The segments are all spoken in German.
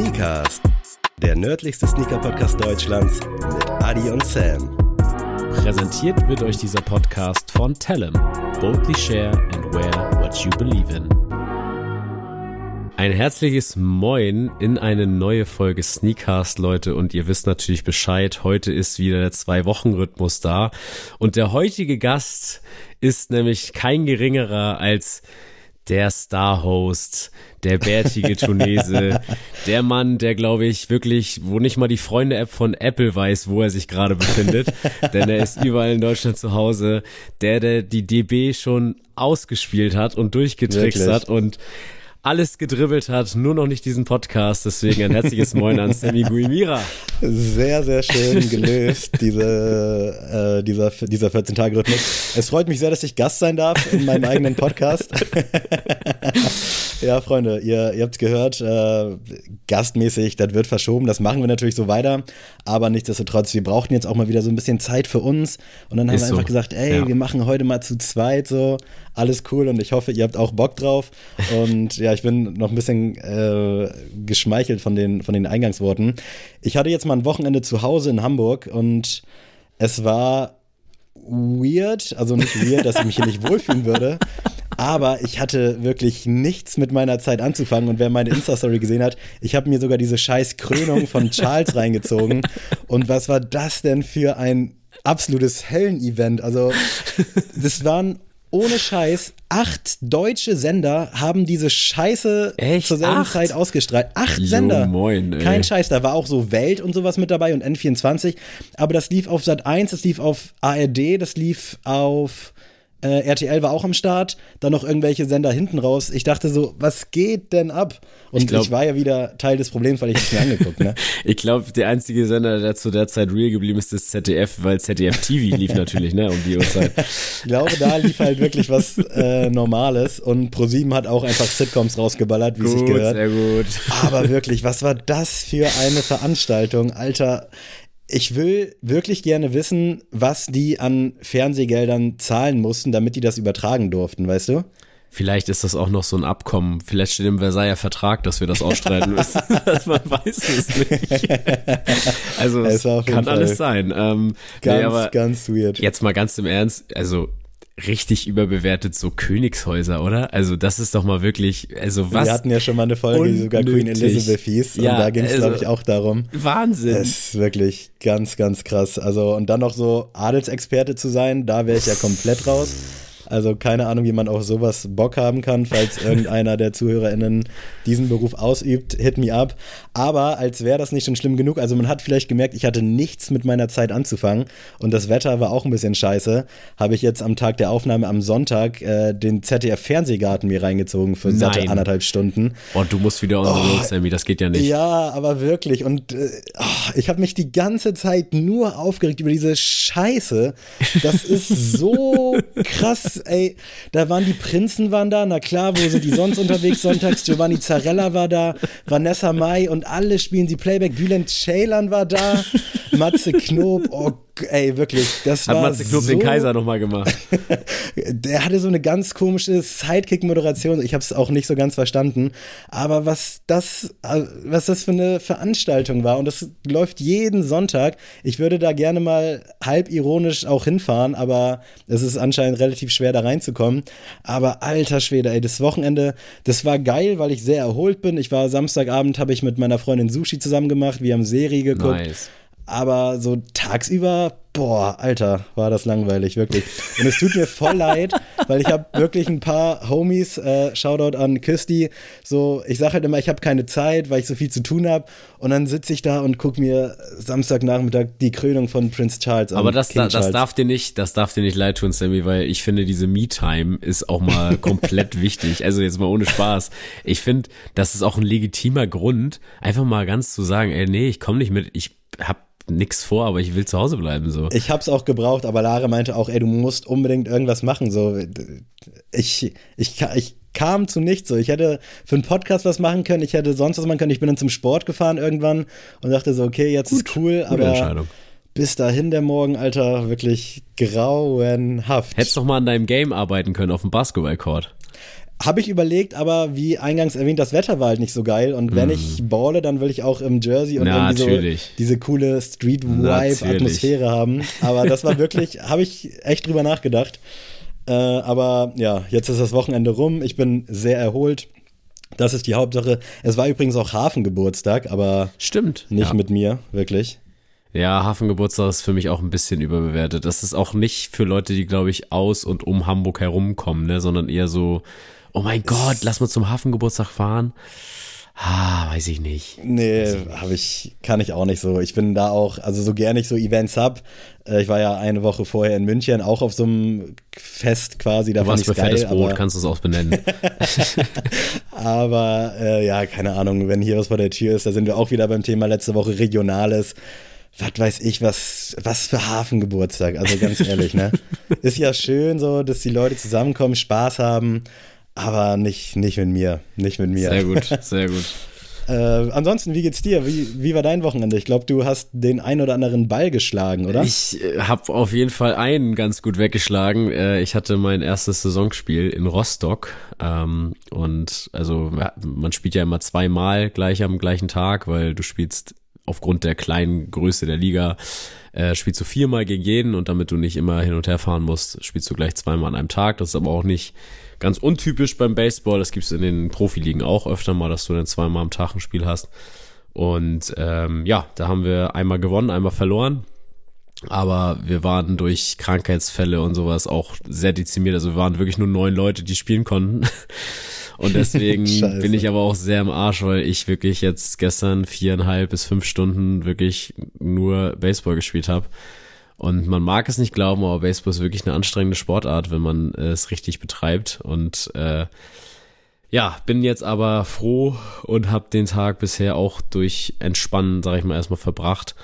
Sneakers, der nördlichste Sneaker-Podcast Deutschlands mit Adi und Sam. Präsentiert wird euch dieser Podcast von Tellem. Boldly share and wear what you believe in. Ein herzliches Moin in eine neue Folge Sneakcast, Leute. Und ihr wisst natürlich Bescheid. Heute ist wieder der Zwei-Wochen-Rhythmus da. Und der heutige Gast ist nämlich kein geringerer als der Star-Host, der bärtige Tunese, der Mann, der glaube ich wirklich, wo nicht mal die Freunde-App von Apple weiß, wo er sich gerade befindet, denn er ist überall in Deutschland zu Hause, der, der die DB schon ausgespielt hat und durchgetrickst hat und alles gedribbelt hat, nur noch nicht diesen Podcast. Deswegen ein herzliches Moin an Sammy Guimira. Sehr, sehr schön gelöst, diese, äh, dieser, dieser 14-Tage-Rhythmus. Es freut mich sehr, dass ich Gast sein darf in meinem eigenen Podcast. Ja, Freunde, ihr, ihr habt es gehört, äh, gastmäßig, das wird verschoben, das machen wir natürlich so weiter, aber nichtsdestotrotz, wir brauchten jetzt auch mal wieder so ein bisschen Zeit für uns und dann haben Ist wir einfach so. gesagt, ey, ja. wir machen heute mal zu zweit so, alles cool und ich hoffe, ihr habt auch Bock drauf und ja, ich bin noch ein bisschen äh, geschmeichelt von den, von den Eingangsworten. Ich hatte jetzt mal ein Wochenende zu Hause in Hamburg und es war weird, also nicht weird, dass ich mich hier nicht wohlfühlen würde, aber ich hatte wirklich nichts mit meiner Zeit anzufangen und wer meine Insta-Story gesehen hat, ich habe mir sogar diese scheiß Krönung von Charles reingezogen und was war das denn für ein absolutes Höllen-Event? Also das waren ohne Scheiß, acht deutsche Sender haben diese Scheiße Echt? zur selben acht? Zeit ausgestrahlt. Acht jo, Sender. Moin, ey. Kein Scheiß, da war auch so Welt und sowas mit dabei und N24. Aber das lief auf Sat 1, das lief auf ARD, das lief auf äh, RTL war auch am Start, dann noch irgendwelche Sender hinten raus. Ich dachte so, was geht denn ab? Und ich, glaub, ich war ja wieder Teil des Problems, weil ich es mir angeguckt, ne? ich glaube, der einzige Sender, der zu der Zeit real geblieben ist, ist ZDF, weil ZDF TV lief natürlich, ne, um die Uhrzeit. ich glaube, da lief halt wirklich was äh, Normales und ProSieben hat auch einfach Sitcoms rausgeballert, wie es sich gehört. Sehr gut. Aber wirklich, was war das für eine Veranstaltung? Alter, ich will wirklich gerne wissen, was die an Fernsehgeldern zahlen mussten, damit die das übertragen durften, weißt du? Vielleicht ist das auch noch so ein Abkommen. Vielleicht steht im Versailler Vertrag, dass wir das ausstreiten müssen. Man weiß es nicht. also es kann Fall alles sein. Ähm, ganz, nee, ganz weird. Jetzt mal ganz im Ernst. Also richtig überbewertet so Königshäuser, oder? Also das ist doch mal wirklich, also was? Wir hatten ja schon mal eine Folge, die sogar Queen Elizabeth hieß ja, und da ging es, also, glaube ich, auch darum. Wahnsinn. Das ist wirklich ganz, ganz krass. Also und dann noch so Adelsexperte zu sein, da wäre ich ja komplett raus. Also keine Ahnung, wie man auf sowas Bock haben kann, falls irgendeiner der ZuhörerInnen diesen Beruf ausübt, hit me up. Aber als wäre das nicht schon schlimm genug, also man hat vielleicht gemerkt, ich hatte nichts mit meiner Zeit anzufangen und das Wetter war auch ein bisschen scheiße, habe ich jetzt am Tag der Aufnahme am Sonntag äh, den ZDF-Fernsehgarten mir reingezogen für satte anderthalb Stunden. Und du musst wieder road, oh, Sammy, das geht ja nicht. Ja, aber wirklich und äh, oh, ich habe mich die ganze Zeit nur aufgeregt über diese Scheiße. Das ist so krass ey, da waren die Prinzen waren da, na klar, wo sind die sonst unterwegs sonntags? Giovanni Zarella war da, Vanessa Mai und alle spielen sie Playback. Bülent Ceylan war da, Matze Knob, oh ey, wirklich, das Hat war Matze Knob so, den Kaiser nochmal gemacht. der hatte so eine ganz komische Sidekick-Moderation. Ich habe es auch nicht so ganz verstanden. Aber was das, was das für eine Veranstaltung war und das läuft jeden Sonntag. Ich würde da gerne mal halb ironisch auch hinfahren, aber es ist anscheinend relativ schwer da reinzukommen. Aber alter Schwede, ey, das Wochenende, das war geil, weil ich sehr erholt bin. Ich war Samstagabend, habe ich mit meiner Freundin Sushi zusammen gemacht. Wir haben Serie geguckt. Nice. Aber so tagsüber boah, Alter, war das langweilig, wirklich. Und es tut mir voll leid, weil ich habe wirklich ein paar Homies, äh, Shoutout an Küsti, so, ich sage halt immer, ich habe keine Zeit, weil ich so viel zu tun habe. Und dann sitze ich da und gucke mir Samstagnachmittag die Krönung von Prince Charles an. Aber das, da, das darf dir nicht, das darf dir nicht leid tun, Sammy, weil ich finde, diese Me-Time ist auch mal komplett wichtig. Also jetzt mal ohne Spaß. Ich finde, das ist auch ein legitimer Grund, einfach mal ganz zu sagen, ey, nee, ich komme nicht mit, ich hab nichts vor, aber ich will zu Hause bleiben. So. Ich hab's auch gebraucht, aber Lara meinte auch, ey, du musst unbedingt irgendwas machen. So, ich, ich, ich kam zu nichts. So, ich hätte für einen Podcast was machen können, ich hätte sonst was machen können. Ich bin dann zum Sport gefahren irgendwann und dachte so, okay, jetzt Gut, ist cool, aber bis dahin der Morgen, Alter, wirklich grauenhaft. Hättest doch mal an deinem Game arbeiten können auf dem Basketballcourt. Habe ich überlegt, aber wie eingangs erwähnt, das Wetter war halt nicht so geil. Und wenn mm. ich balle, dann will ich auch im Jersey und Na, irgendwie so diese coole Street-Vibe-Atmosphäre haben. Aber das war wirklich, habe ich echt drüber nachgedacht. Äh, aber ja, jetzt ist das Wochenende rum. Ich bin sehr erholt. Das ist die Hauptsache. Es war übrigens auch Hafengeburtstag, aber stimmt nicht ja. mit mir, wirklich. Ja, Hafengeburtstag ist für mich auch ein bisschen überbewertet. Das ist auch nicht für Leute, die, glaube ich, aus und um Hamburg herumkommen, ne, sondern eher so, oh mein Gott, lass mal zum Hafengeburtstag fahren. Ah, weiß ich nicht. Nee, habe ich, kann ich auch nicht so. Ich bin da auch, also so gerne ich so Events hab. Äh, ich war ja eine Woche vorher in München, auch auf so einem Fest quasi. Da du warst bei geil, Fettes Brot, kannst du es auch benennen. aber äh, ja, keine Ahnung, wenn hier was vor der Tür ist, da sind wir auch wieder beim Thema letzte Woche Regionales was weiß ich, was, was für Hafengeburtstag. Also ganz ehrlich, ne? Ist ja schön so, dass die Leute zusammenkommen, Spaß haben, aber nicht, nicht mit mir. Nicht mit mir. Sehr gut, sehr gut. Äh, ansonsten, wie geht's dir? Wie, wie war dein Wochenende? Ich glaube, du hast den ein oder anderen Ball geschlagen, oder? Ich äh, habe auf jeden Fall einen ganz gut weggeschlagen. Äh, ich hatte mein erstes Saisonspiel in Rostock. Ähm, und also man spielt ja immer zweimal gleich am gleichen Tag, weil du spielst aufgrund der kleinen Größe der Liga äh, spielst du viermal gegen jeden und damit du nicht immer hin und her fahren musst, spielst du gleich zweimal an einem Tag. Das ist aber auch nicht ganz untypisch beim Baseball. Das gibt's in den Profiligen auch öfter mal, dass du dann zweimal am Tag ein Spiel hast. Und ähm, ja, da haben wir einmal gewonnen, einmal verloren. Aber wir waren durch Krankheitsfälle und sowas auch sehr dezimiert. Also wir waren wirklich nur neun Leute, die spielen konnten. Und deswegen bin ich aber auch sehr im Arsch, weil ich wirklich jetzt gestern viereinhalb bis fünf Stunden wirklich nur Baseball gespielt habe. Und man mag es nicht glauben, aber Baseball ist wirklich eine anstrengende Sportart, wenn man es richtig betreibt. Und äh, ja, bin jetzt aber froh und habe den Tag bisher auch durch Entspannen, sage ich mal, erstmal verbracht.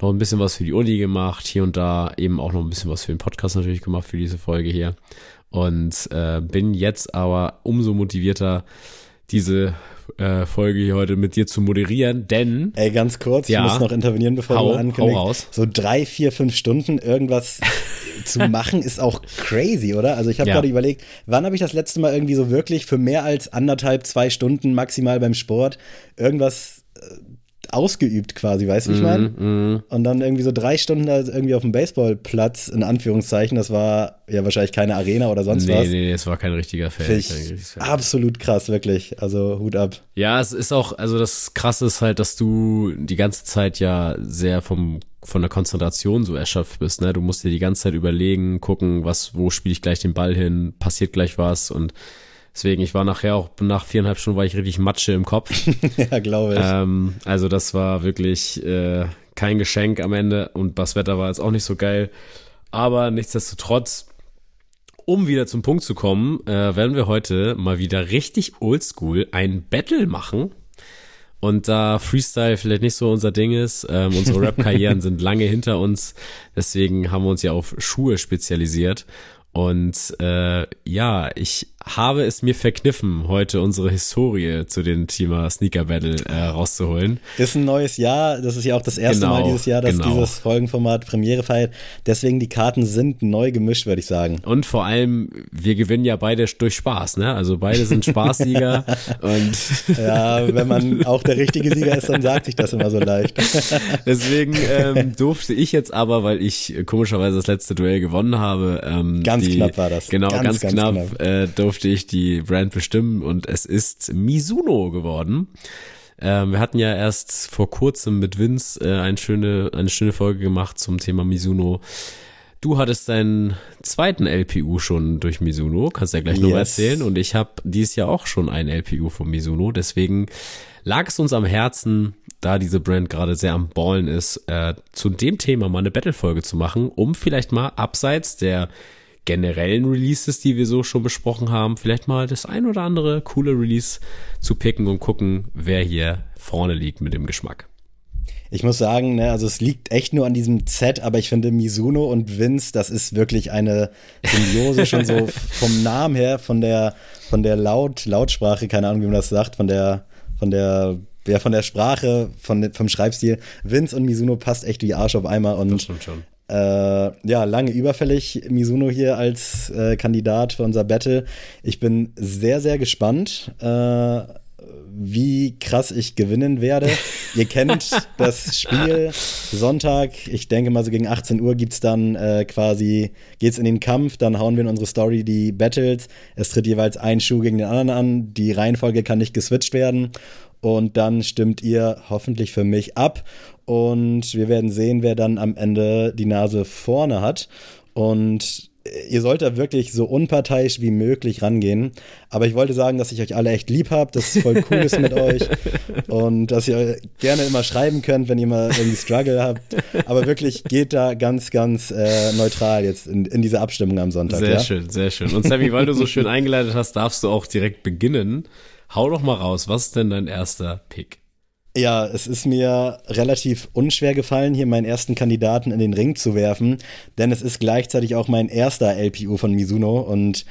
Noch ein bisschen was für die Uni gemacht, hier und da eben auch noch ein bisschen was für den Podcast natürlich gemacht für diese Folge hier. Und äh, bin jetzt aber umso motivierter, diese äh, Folge hier heute mit dir zu moderieren, denn. Ey, ganz kurz, ja, ich muss noch intervenieren, bevor hau, du ankündigst. Hau raus. So drei, vier, fünf Stunden irgendwas zu machen, ist auch crazy, oder? Also ich habe ja. gerade überlegt, wann habe ich das letzte Mal irgendwie so wirklich für mehr als anderthalb, zwei Stunden maximal beim Sport irgendwas ausgeübt quasi, weißt du, wie ich meine? Mm, mm. Und dann irgendwie so drei Stunden da irgendwie auf dem Baseballplatz, in Anführungszeichen, das war ja wahrscheinlich keine Arena oder sonst nee, was. Nee, nee, es war kein richtiger Feld. Absolut krass, wirklich. Also Hut ab. Ja, es ist auch, also das Krasse ist halt, dass du die ganze Zeit ja sehr vom von der Konzentration so erschöpft bist, ne? Du musst dir die ganze Zeit überlegen, gucken, was, wo spiele ich gleich den Ball hin, passiert gleich was und Deswegen, ich war nachher auch, nach viereinhalb Stunden war ich richtig Matsche im Kopf. ja, glaube ich. Ähm, also das war wirklich äh, kein Geschenk am Ende und das Wetter war jetzt auch nicht so geil. Aber nichtsdestotrotz, um wieder zum Punkt zu kommen, äh, werden wir heute mal wieder richtig oldschool ein Battle machen. Und da Freestyle vielleicht nicht so unser Ding ist, ähm, unsere Rap-Karrieren sind lange hinter uns, deswegen haben wir uns ja auf Schuhe spezialisiert. Und äh, ja, ich habe es mir verkniffen, heute unsere Historie zu dem Thema Sneaker Battle äh, rauszuholen. Ist ein neues Jahr, das ist ja auch das erste genau, Mal dieses Jahr, dass genau. dieses Folgenformat Premiere feiert. Deswegen die Karten sind neu gemischt, würde ich sagen. Und vor allem, wir gewinnen ja beide durch Spaß, ne? Also beide sind Spaßsieger und Ja, wenn man auch der richtige Sieger ist, dann sagt sich das immer so leicht. Deswegen ähm, durfte ich jetzt aber, weil ich komischerweise das letzte Duell gewonnen habe, ähm, ganz die, knapp war das. Genau, ganz, ganz, ganz knapp, knapp. Äh, durfte ich die Brand bestimmen und es ist Mizuno geworden. Ähm, wir hatten ja erst vor kurzem mit Vince äh, eine, schöne, eine schöne Folge gemacht zum Thema Mizuno. Du hattest deinen zweiten LPU schon durch Mizuno, kannst ja gleich yes. noch erzählen. Und ich habe dieses Jahr auch schon ein LPU von Mizuno. Deswegen lag es uns am Herzen, da diese Brand gerade sehr am Ballen ist, äh, zu dem Thema mal eine Battle-Folge zu machen, um vielleicht mal abseits der generellen Releases, die wir so schon besprochen haben, vielleicht mal das ein oder andere coole Release zu picken und gucken, wer hier vorne liegt mit dem Geschmack. Ich muss sagen, ne, also es liegt echt nur an diesem Z, aber ich finde Mizuno und Vince, das ist wirklich eine Symbiose schon so vom Namen her, von der, von der Laut, Lautsprache, keine Ahnung, wie man das sagt, von der, von der, ja, von der Sprache, von, vom Schreibstil. Vince und Mizuno passt echt wie Arsch auf einmal und das stimmt schon Äh, ja, lange überfällig Mizuno hier als äh, Kandidat für unser Battle. Ich bin sehr, sehr gespannt. Äh, wie krass ich gewinnen werde. Ihr kennt das Spiel. Sonntag, ich denke mal so gegen 18 Uhr gibt es dann äh, quasi, geht's in den Kampf, dann hauen wir in unsere Story die Battles. Es tritt jeweils ein Schuh gegen den anderen an. Die Reihenfolge kann nicht geswitcht werden. Und dann stimmt ihr hoffentlich für mich ab. Und wir werden sehen, wer dann am Ende die Nase vorne hat. Und ihr sollt da wirklich so unparteiisch wie möglich rangehen. Aber ich wollte sagen, dass ich euch alle echt lieb habe, dass es voll cool ist mit euch und dass ihr gerne immer schreiben könnt, wenn ihr mal irgendwie Struggle habt. Aber wirklich geht da ganz, ganz äh, neutral jetzt in, in diese Abstimmung am Sonntag. Sehr ja? schön, sehr schön. Und Sammy, weil du so schön eingeleitet hast, darfst du auch direkt beginnen. Hau doch mal raus, was ist denn dein erster Pick? Ja, es ist mir relativ unschwer gefallen, hier meinen ersten Kandidaten in den Ring zu werfen, denn es ist gleichzeitig auch mein erster LPU von Mizuno und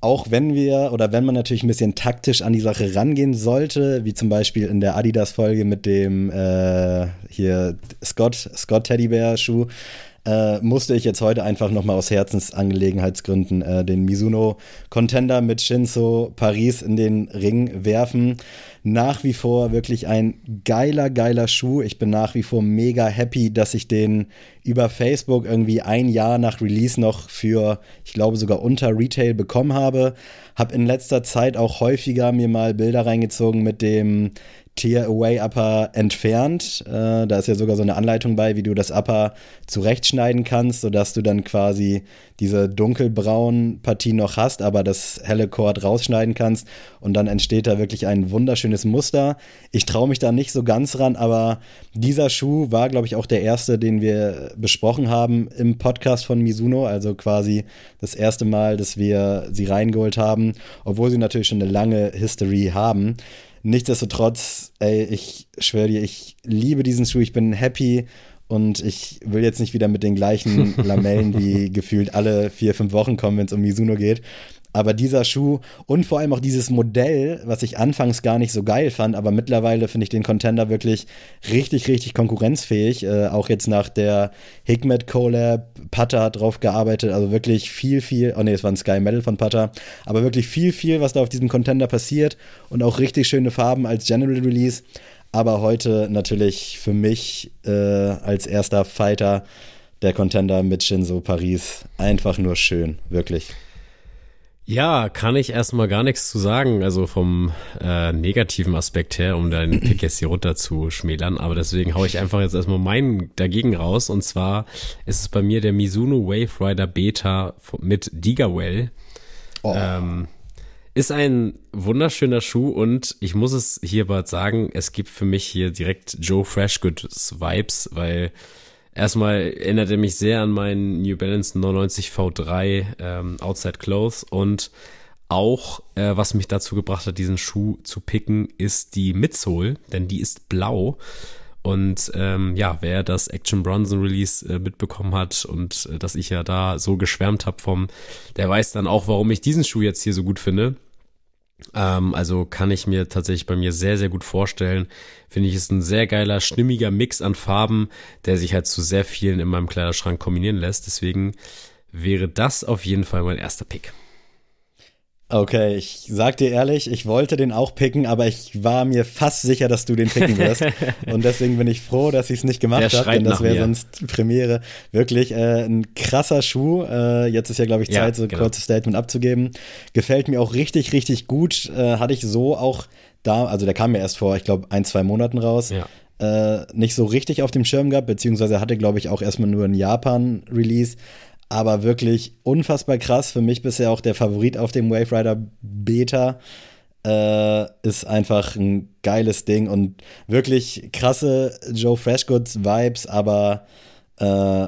auch wenn wir oder wenn man natürlich ein bisschen taktisch an die Sache rangehen sollte, wie zum Beispiel in der Adidas-Folge mit dem äh, hier Scott, Scott Teddybär Schuh, äh, musste ich jetzt heute einfach nochmal aus Herzensangelegenheitsgründen äh, den Mizuno Contender mit Shinzo Paris in den Ring werfen. Nach wie vor wirklich ein geiler, geiler Schuh. Ich bin nach wie vor mega happy, dass ich den über Facebook irgendwie ein Jahr nach Release noch für, ich glaube sogar unter Retail bekommen habe. Hab in letzter Zeit auch häufiger mir mal Bilder reingezogen mit dem Tier Away Upper entfernt. Äh, da ist ja sogar so eine Anleitung bei, wie du das Upper zurechtschneiden kannst, sodass du dann quasi diese dunkelbraunen Partien noch hast, aber das helle Chord rausschneiden kannst und dann entsteht da wirklich ein wunderschönes Muster. Ich traue mich da nicht so ganz ran, aber dieser Schuh war, glaube ich, auch der erste, den wir besprochen haben im Podcast von Mizuno, also quasi das erste Mal, dass wir sie reingeholt haben, obwohl sie natürlich schon eine lange History haben. Nichtsdestotrotz, ey, ich schwöre dir, ich liebe diesen Schuh, ich bin happy und ich will jetzt nicht wieder mit den gleichen Lamellen wie gefühlt alle vier, fünf Wochen kommen, wenn es um Mizuno geht. Aber dieser Schuh und vor allem auch dieses Modell, was ich anfangs gar nicht so geil fand, aber mittlerweile finde ich den Contender wirklich richtig, richtig konkurrenzfähig. Äh, auch jetzt nach der Hikmet Collab, Putter hat drauf gearbeitet, also wirklich viel, viel, oh nee, es war ein Sky Metal von Putter, aber wirklich viel, viel, was da auf diesem Contender passiert und auch richtig schöne Farben als General Release. Aber heute natürlich für mich äh, als erster Fighter der Contender mit Shinzo Paris einfach nur schön, wirklich. Ja, kann ich erstmal gar nichts zu sagen, also vom äh, negativen Aspekt her, um deinen Pick jetzt hier runter zu schmälern. Aber deswegen hau ich einfach jetzt erstmal meinen dagegen raus. Und zwar ist es bei mir der Mizuno Wave Rider Beta mit Digawell. Oh. Ähm, ist ein wunderschöner Schuh und ich muss es hier bald sagen, es gibt für mich hier direkt Joe Freshgoods Vibes, weil Erstmal erinnert er mich sehr an meinen New Balance 99 V3 ähm, Outside Clothes und auch, äh, was mich dazu gebracht hat, diesen Schuh zu picken, ist die Midsole, denn die ist blau. Und ähm, ja, wer das Action Bronson Release äh, mitbekommen hat und äh, dass ich ja da so geschwärmt habe vom, der weiß dann auch, warum ich diesen Schuh jetzt hier so gut finde. Ähm, also kann ich mir tatsächlich bei mir sehr, sehr gut vorstellen. Finde ich, ist ein sehr geiler, stimmiger Mix an Farben, der sich halt zu sehr vielen in meinem Kleiderschrank kombinieren lässt. Deswegen wäre das auf jeden Fall mein erster Pick. Okay, ich sag dir ehrlich, ich wollte den auch picken, aber ich war mir fast sicher, dass du den picken wirst. und deswegen bin ich froh, dass ich es nicht gemacht habe, denn das wäre sonst Premiere. Wirklich äh, ein krasser Schuh. Äh, jetzt ist ja, glaube ich, Zeit, ja, so ein genau. kurzes Statement abzugeben. Gefällt mir auch richtig, richtig gut. Äh, hatte ich so auch da, also der kam mir erst vor, ich glaube, ein, zwei Monaten raus. Ja. Äh, nicht so richtig auf dem Schirm gehabt, beziehungsweise hatte, glaube ich, auch erstmal nur ein Japan-Release aber wirklich unfassbar krass. Für mich bisher auch der Favorit auf dem Wave Rider Beta. Äh, ist einfach ein geiles Ding und wirklich krasse Joe Freshgoods Vibes, aber äh,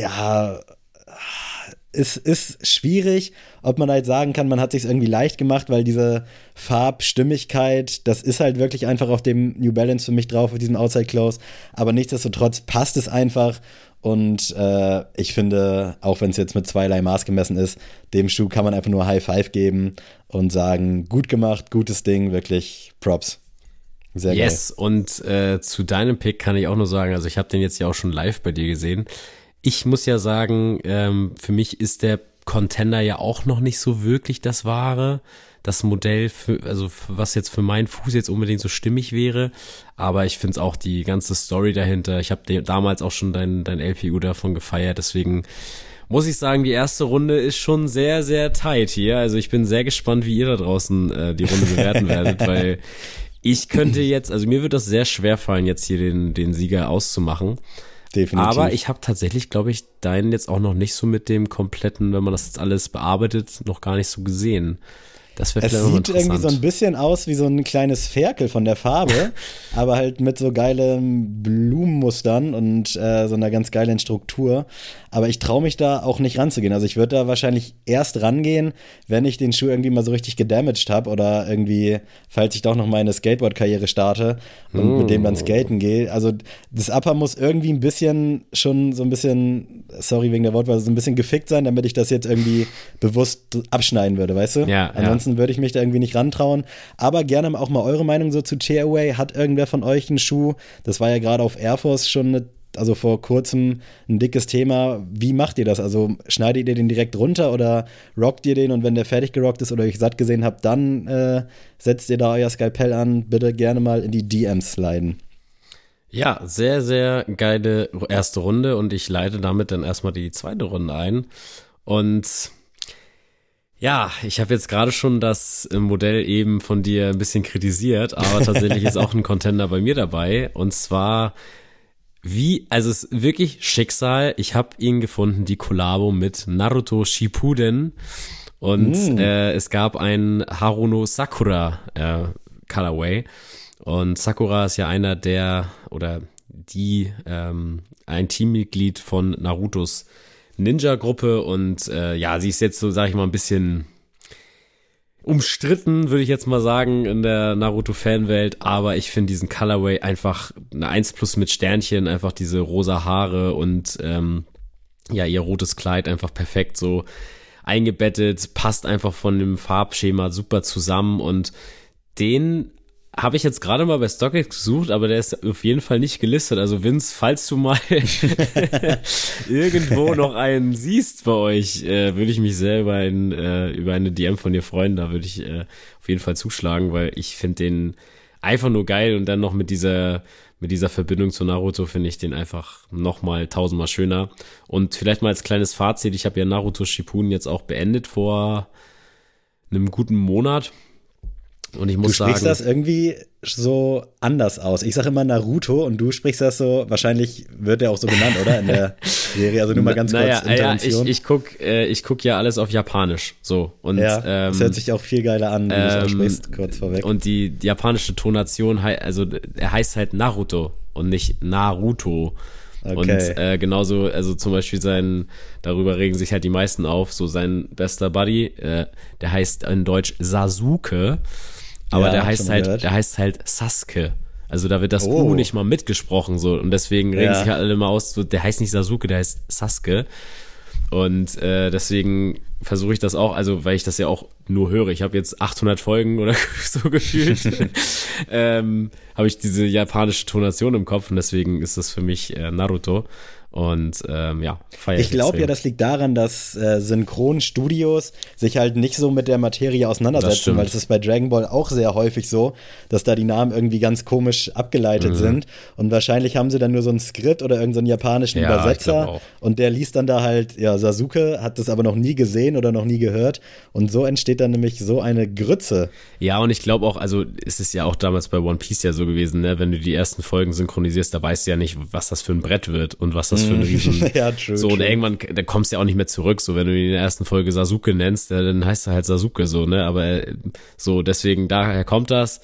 ja, es ist schwierig, ob man halt sagen kann, man hat sich irgendwie leicht gemacht, weil diese Farbstimmigkeit, das ist halt wirklich einfach auf dem New Balance für mich drauf, auf diesem Outside Close. Aber nichtsdestotrotz passt es einfach und äh, ich finde, auch wenn es jetzt mit zweierlei Maß gemessen ist, dem Schuh kann man einfach nur High Five geben und sagen, gut gemacht, gutes Ding, wirklich Props. Sehr yes, geil. und äh, zu deinem Pick kann ich auch nur sagen, also ich habe den jetzt ja auch schon live bei dir gesehen. ich muss ja sagen, ähm, für mich ist der Contender ja auch noch nicht so wirklich das Wahre. Das Modell, für, also was jetzt für meinen Fuß jetzt unbedingt so stimmig wäre. Aber ich finde es auch die ganze Story dahinter. Ich habe damals auch schon dein, dein LPU davon gefeiert. Deswegen muss ich sagen, die erste Runde ist schon sehr, sehr tight hier. Also ich bin sehr gespannt, wie ihr da draußen äh, die Runde bewerten werdet, weil ich könnte jetzt, also mir wird das sehr schwer fallen, jetzt hier den, den Sieger auszumachen. Definitiv. Aber ich habe tatsächlich, glaube ich, deinen jetzt auch noch nicht so mit dem kompletten, wenn man das jetzt alles bearbeitet, noch gar nicht so gesehen. Das wäre Es sieht irgendwie so ein bisschen aus wie so ein kleines Ferkel von der Farbe, aber halt mit so geilen Blumenmustern und äh, so einer ganz geilen Struktur. Aber ich traue mich da auch nicht ranzugehen. Also ich würde da wahrscheinlich erst rangehen, wenn ich den Schuh irgendwie mal so richtig gedamaged habe oder irgendwie, falls ich doch noch meine Skateboard-Karriere starte und mm. mit dem dann oh. skaten gehe. Also das Upper muss irgendwie ein bisschen schon so ein bisschen, sorry wegen der Wortwahl, so ein bisschen gefickt sein, damit ich das jetzt irgendwie bewusst abschneiden würde, weißt du? Ja. Ansonsten ja. würde ich mich da irgendwie nicht rantrauen. Aber gerne auch mal eure Meinung so zu Tearaway. Hat irgendwer von euch einen Schuh? Das war ja gerade auf Air Force schon eine also vor kurzem ein dickes Thema. Wie macht ihr das? Also schneidet ihr den direkt runter oder rockt ihr den und wenn der fertig gerockt ist oder euch satt gesehen habt, dann äh, setzt ihr da euer Skalpell an. Bitte gerne mal in die DMs sliden. Ja, sehr, sehr geile erste Runde und ich leite damit dann erstmal die zweite Runde ein. Und ja, ich habe jetzt gerade schon das Modell eben von dir ein bisschen kritisiert, aber tatsächlich ist auch ein Contender bei mir dabei. Und zwar wie, also es ist wirklich Schicksal. Ich habe ihn gefunden, die Kollabo mit Naruto Shippuden. Und mm. äh, es gab ein Haruno Sakura äh, Colorway. Und Sakura ist ja einer der, oder die, ähm, ein Teammitglied von Narutos Ninja-Gruppe. Und äh, ja, sie ist jetzt so, sag ich mal, ein bisschen umstritten, würde ich jetzt mal sagen, in der Naruto-Fanwelt, aber ich finde diesen Colorway einfach eine 1 plus mit Sternchen, einfach diese rosa Haare und ähm, ja, ihr rotes Kleid einfach perfekt so eingebettet, passt einfach von dem Farbschema super zusammen und den habe ich jetzt gerade mal bei StockX gesucht, aber der ist auf jeden Fall nicht gelistet. Also Vince, falls du mal irgendwo noch einen siehst bei euch, äh, würde ich mich selber in, äh, über eine DM von dir freuen. Da würde ich äh, auf jeden Fall zuschlagen, weil ich finde den einfach nur geil und dann noch mit dieser mit dieser Verbindung zu Naruto finde ich den einfach nochmal tausendmal schöner. Und vielleicht mal als kleines Fazit, ich habe ja Naruto Shippuden jetzt auch beendet vor einem guten Monat und ich muss du sprichst sagen, das irgendwie so anders aus. Ich sage immer Naruto und du sprichst das so, wahrscheinlich wird er auch so genannt, oder? In der Serie. Also nur mal ganz naja, kurz Ja, ich, ich gucke äh, ich guck ja alles auf Japanisch. So. Und, ja, ähm, das hört sich auch viel geiler an, wie ähm, du es aussprichst, kurz vorweg. Und die, die japanische Tonation, also er heißt halt Naruto und nicht Naruto. Okay. Und äh, genauso, also zum Beispiel sein, darüber regen sich halt die meisten auf, so sein bester Buddy, äh, der heißt in Deutsch Sasuke. Aber ja, der heißt halt, gehört. der heißt halt Sasuke. Also da wird das oh. U nicht mal mitgesprochen so und deswegen regen ja. sich halt alle mal aus, so, der heißt nicht Sasuke, der heißt Sasuke. Und äh, deswegen versuche ich das auch, also weil ich das ja auch nur höre. Ich habe jetzt 800 Folgen oder so gefühlt, ähm, habe ich diese japanische Tonation im Kopf und deswegen ist das für mich äh, Naruto. Und ähm, ja, feier ich glaube ja, das liegt daran, dass äh, Synchronstudios sich halt nicht so mit der Materie auseinandersetzen, weil es ist bei Dragon Ball auch sehr häufig so, dass da die Namen irgendwie ganz komisch abgeleitet mhm. sind. Und wahrscheinlich haben sie dann nur so ein Skript oder irgendeinen so japanischen ja, Übersetzer und der liest dann da halt, ja, Sasuke hat das aber noch nie gesehen oder noch nie gehört. Und so entsteht dann nämlich so eine Grütze. Ja, und ich glaube auch, also es ist ja auch damals bei One Piece ja so gewesen, ne? wenn du die ersten Folgen synchronisierst, da weißt du ja nicht, was das für ein Brett wird und was das das für ein mhm. Riesen. ja, true, so, und irgendwann, da kommst du ja auch nicht mehr zurück. So, wenn du in der ersten Folge Sasuke nennst, dann heißt er halt Sasuke so, ne? Aber äh, so, deswegen, daher kommt das.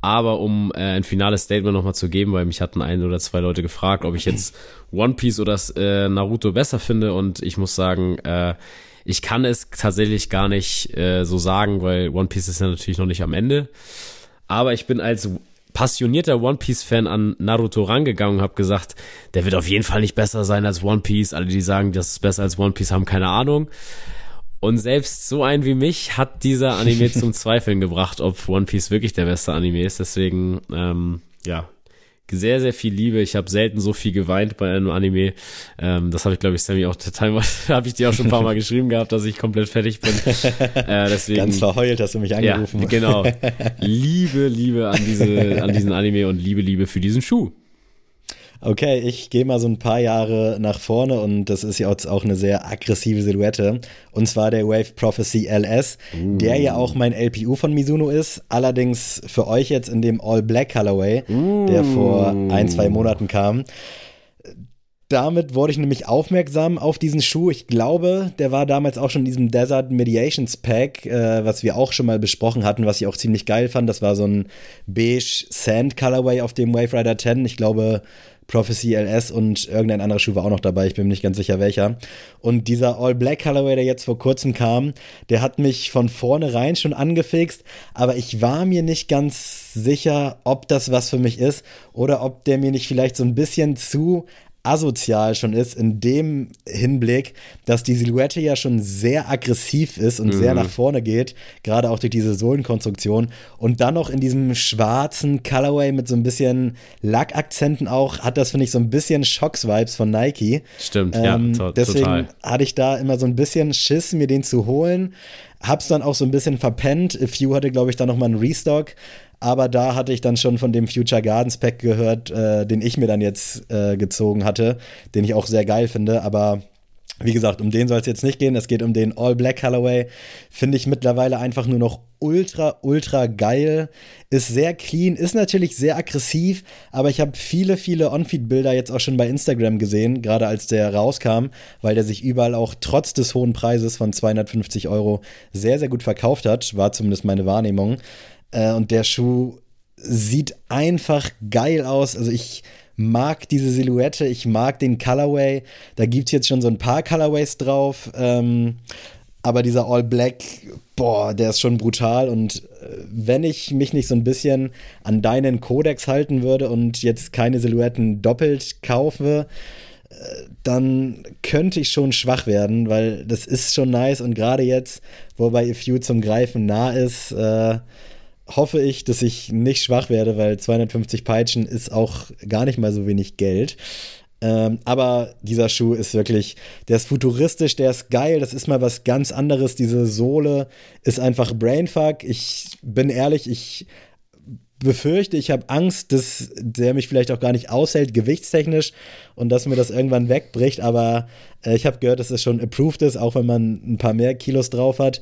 Aber um äh, ein finales Statement nochmal zu geben, weil mich hatten ein oder zwei Leute gefragt, ob ich jetzt One Piece oder äh, Naruto besser finde. Und ich muss sagen, äh, ich kann es tatsächlich gar nicht äh, so sagen, weil One Piece ist ja natürlich noch nicht am Ende. Aber ich bin als passionierter One Piece-Fan an Naruto rangegangen und habe gesagt, der wird auf jeden Fall nicht besser sein als One Piece. Alle, die sagen, das ist besser als One Piece, haben keine Ahnung. Und selbst so ein wie mich hat dieser Anime zum Zweifeln gebracht, ob One Piece wirklich der beste Anime ist. Deswegen, ähm, ja, sehr, sehr viel Liebe. Ich habe selten so viel geweint bei einem Anime. Ähm, das habe ich, glaube ich, Sammy auch total, habe ich dir auch schon ein paar Mal geschrieben gehabt, dass ich komplett fertig bin. Äh, deswegen, Ganz verheult hast du mich angerufen. Ja, genau. Liebe, Liebe an, diese, an diesen Anime und Liebe, Liebe für diesen Schuh. Okay, ich gehe mal so ein paar Jahre nach vorne und das ist ja auch eine sehr aggressive Silhouette. Und zwar der Wave Prophecy LS, uh. der ja auch mein LPU von Mizuno ist. Allerdings für euch jetzt in dem All Black Colorway, uh. der vor ein, zwei Monaten kam. Damit wurde ich nämlich aufmerksam auf diesen Schuh. Ich glaube, der war damals auch schon in diesem Desert Mediations Pack, äh, was wir auch schon mal besprochen hatten, was ich auch ziemlich geil fand. Das war so ein beige Sand Colorway auf dem Wave Rider 10. Ich glaube, Prophecy LS und irgendein anderer Schuh war auch noch dabei, ich bin mir nicht ganz sicher welcher. Und dieser All Black Colorway, der jetzt vor kurzem kam, der hat mich von vornherein schon angefixt, aber ich war mir nicht ganz sicher, ob das was für mich ist oder ob der mir nicht vielleicht so ein bisschen zu asozial schon ist, in dem Hinblick, dass die Silhouette ja schon sehr aggressiv ist und mhm. sehr nach vorne geht, gerade auch durch diese Sohlenkonstruktion. Und dann noch in diesem schwarzen Colorway mit so ein bisschen Lackakzenten auch, hat das, finde ich, so ein bisschen Shocks-Vibes von Nike. Stimmt, ähm, ja, to deswegen total. hatte ich da immer so ein bisschen Schiss, mir den zu holen. Hab's dann auch so ein bisschen verpennt. A Few hatte, glaube ich, da nochmal einen Restock. Aber da hatte ich dann schon von dem Future Gardens Pack gehört, äh, den ich mir dann jetzt äh, gezogen hatte, den ich auch sehr geil finde. Aber wie gesagt, um den soll es jetzt nicht gehen. Es geht um den All Black Colorway. Finde ich mittlerweile einfach nur noch ultra, ultra geil. Ist sehr clean, ist natürlich sehr aggressiv, aber ich habe viele, viele On-Feed-Bilder jetzt auch schon bei Instagram gesehen, gerade als der rauskam, weil der sich überall auch trotz des hohen Preises von 250 Euro sehr, sehr gut verkauft hat. War zumindest meine Wahrnehmung. Äh, und der Schuh sieht einfach geil aus. Also ich mag diese Silhouette, ich mag den Colorway. Da gibt es jetzt schon so ein paar Colorways drauf. Ähm, aber dieser All Black, boah, der ist schon brutal. Und äh, wenn ich mich nicht so ein bisschen an deinen Kodex halten würde und jetzt keine Silhouetten doppelt kaufe, äh, dann könnte ich schon schwach werden, weil das ist schon nice. Und gerade jetzt, wobei If You zum Greifen nah ist, äh, hoffe ich, dass ich nicht schwach werde, weil 250 Peitschen ist auch gar nicht mal so wenig Geld. Ähm, aber dieser Schuh ist wirklich, der ist futuristisch, der ist geil, das ist mal was ganz anderes. Diese Sohle ist einfach Brainfuck. Ich bin ehrlich, ich befürchte, ich habe Angst, dass der mich vielleicht auch gar nicht aushält, gewichtstechnisch, und dass mir das irgendwann wegbricht. Aber äh, ich habe gehört, dass es schon approved ist, auch wenn man ein paar mehr Kilos drauf hat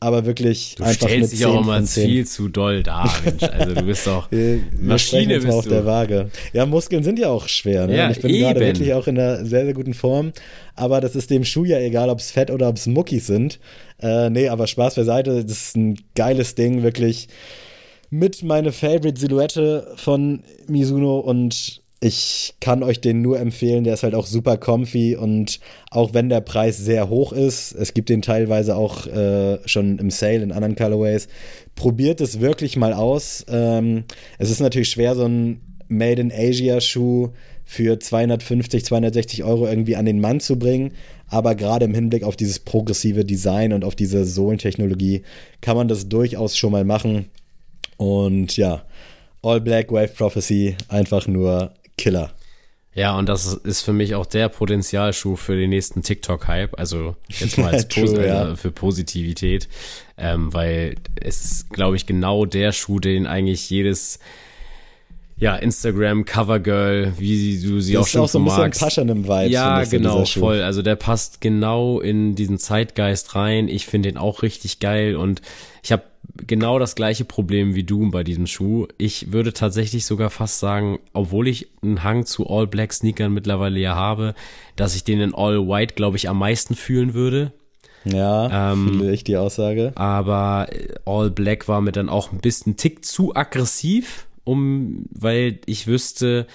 aber wirklich du einfach stellst dich auch immer viel zu doll da, Mensch. Also du bist doch Maschine bist auf du. der Waage. Ja, Muskeln sind ja auch schwer. Ne? Ja, Und ich bin gerade wirklich auch in einer sehr, sehr guten Form. Aber das ist dem Schuh ja egal, ob es Fett oder ob es Muckis sind. Äh, nee, aber Spaß beiseite. Das ist ein geiles Ding, wirklich mit meine Favorite Silhouette von Mizuno und ich kann euch den nur empfehlen, der ist halt auch super comfy und auch wenn der Preis sehr hoch ist, es gibt den teilweise auch äh, schon im Sale in anderen Colorways, probiert es wirklich mal aus. Ähm, es ist natürlich schwer, so ein Made in Asia Schuh für 250, 260 Euro irgendwie an den Mann zu bringen, aber gerade im Hinblick auf dieses progressive Design und auf diese Sohlentechnologie kann man das durchaus schon mal machen und ja, All Black Wave Prophecy einfach nur Killer. Ja, und das ist für mich auch der Potenzialschuh für den nächsten TikTok-Hype. Also jetzt mal als True, Pos ja. für Positivität, ähm, weil es ist, glaube ich, genau der Schuh, den eigentlich jedes ja, Instagram Covergirl, wie du sie das auch schon so magst. Das ist auch so ein bisschen Vibe. Ja, genau, voll. Also der passt genau in diesen Zeitgeist rein. Ich finde den auch richtig geil und ich habe genau das gleiche Problem wie du bei diesem Schuh. Ich würde tatsächlich sogar fast sagen, obwohl ich einen Hang zu All Black Sneakern mittlerweile ja habe, dass ich den in All White, glaube ich, am meisten fühlen würde. Ja, ähm, fühle ich die Aussage. Aber All Black war mir dann auch ein bisschen Tick zu aggressiv, um, weil ich wüsste,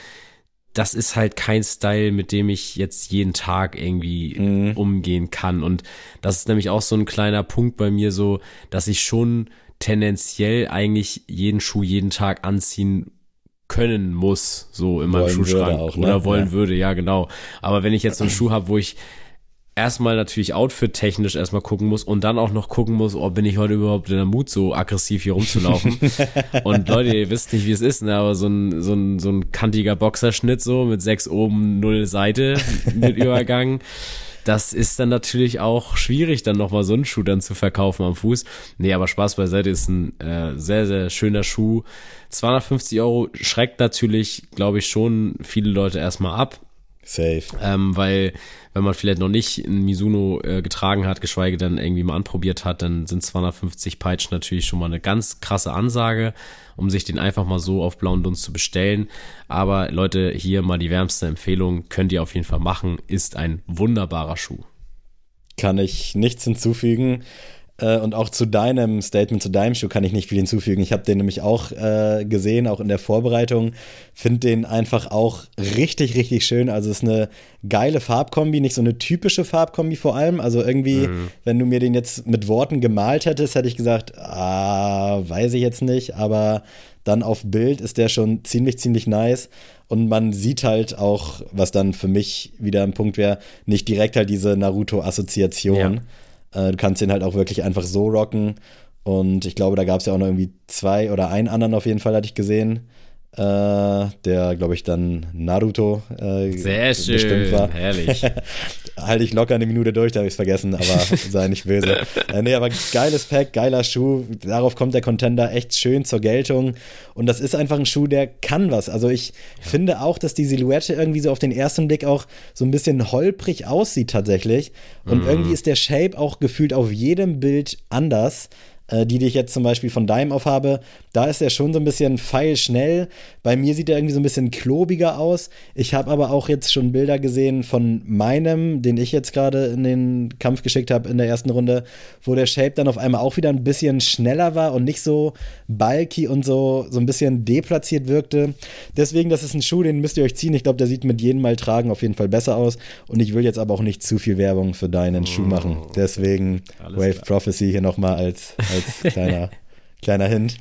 das ist halt kein Style, mit dem ich jetzt jeden Tag irgendwie mhm. umgehen kann. Und das ist nämlich auch so ein kleiner Punkt bei mir so, dass ich schon tendenziell eigentlich jeden Schuh jeden Tag anziehen können muss, so in meinem wollen Schuhschrank auch, ne? oder wollen ja. würde, ja genau. Aber wenn ich jetzt so einen Schuh habe, wo ich erstmal natürlich outfit-technisch erstmal gucken muss und dann auch noch gucken muss, oh, bin ich heute überhaupt in der Mut, so aggressiv hier rumzulaufen. und Leute, ihr wisst nicht, wie es ist, ne? aber so ein, so ein, so ein kantiger Boxerschnitt so mit sechs oben, null Seite mit Übergang. Das ist dann natürlich auch schwierig, dann nochmal so einen Schuh dann zu verkaufen am Fuß. Nee, aber Spaß beiseite ist ein äh, sehr, sehr schöner Schuh. 250 Euro schreckt natürlich, glaube ich, schon viele Leute erstmal ab. Safe. Ähm, weil wenn man vielleicht noch nicht ein Mizuno äh, getragen hat, geschweige denn irgendwie mal anprobiert hat, dann sind 250 Peitschen natürlich schon mal eine ganz krasse Ansage, um sich den einfach mal so auf blauen Dunst zu bestellen. Aber Leute, hier mal die wärmste Empfehlung, könnt ihr auf jeden Fall machen, ist ein wunderbarer Schuh. Kann ich nichts hinzufügen. Äh, und auch zu deinem Statement, zu deinem Schuh kann ich nicht viel hinzufügen. Ich habe den nämlich auch äh, gesehen, auch in der Vorbereitung. Finde den einfach auch richtig, richtig schön. Also es ist eine geile Farbkombi, nicht so eine typische Farbkombi vor allem. Also irgendwie, mhm. wenn du mir den jetzt mit Worten gemalt hättest, hätte ich gesagt, ah, weiß ich jetzt nicht. Aber dann auf Bild ist der schon ziemlich, ziemlich nice. Und man sieht halt auch, was dann für mich wieder ein Punkt wäre, nicht direkt halt diese Naruto-Assoziation. Ja äh, du kannst den halt auch wirklich einfach so rocken. Und ich glaube, da gab es ja auch noch irgendwie zwei oder einen anderen auf jeden Fall, hatte ich gesehen äh, der, glaube ich, dann Naruto äh, Sehr schön, bestimmt war. herrlich. Halte ich locker eine Minute durch, da habe ich es vergessen, aber sei nicht böse. äh, nee, aber geiles Pack, geiler Schuh, darauf kommt der Contender echt schön zur Geltung und das ist einfach ein Schuh, der kann was. Also ich ja. finde auch, dass die Silhouette irgendwie so auf den ersten Blick auch so ein bisschen holprig aussieht tatsächlich und mhm. irgendwie ist der Shape auch gefühlt auf jedem Bild anders äh, die, die ich jetzt zum Beispiel von Dime aufhabe, da ist er schon so ein bisschen feilschnell. Bei mir sieht er irgendwie so ein bisschen klobiger aus. Ich habe aber auch jetzt schon Bilder gesehen von meinem, den ich jetzt gerade in den Kampf geschickt habe in der ersten Runde, wo der Shape dann auf einmal auch wieder ein bisschen schneller war und nicht so bulky und so, so ein bisschen deplatziert wirkte. Deswegen, das ist ein Schuh, den müsst ihr euch ziehen. Ich glaube, der sieht mit jedem Mal tragen auf jeden Fall besser aus. Und ich will jetzt aber auch nicht zu viel Werbung für deinen oh. Schuh machen. Deswegen Alles Wave klar. Prophecy hier nochmal als, als kleiner, kleiner Hint.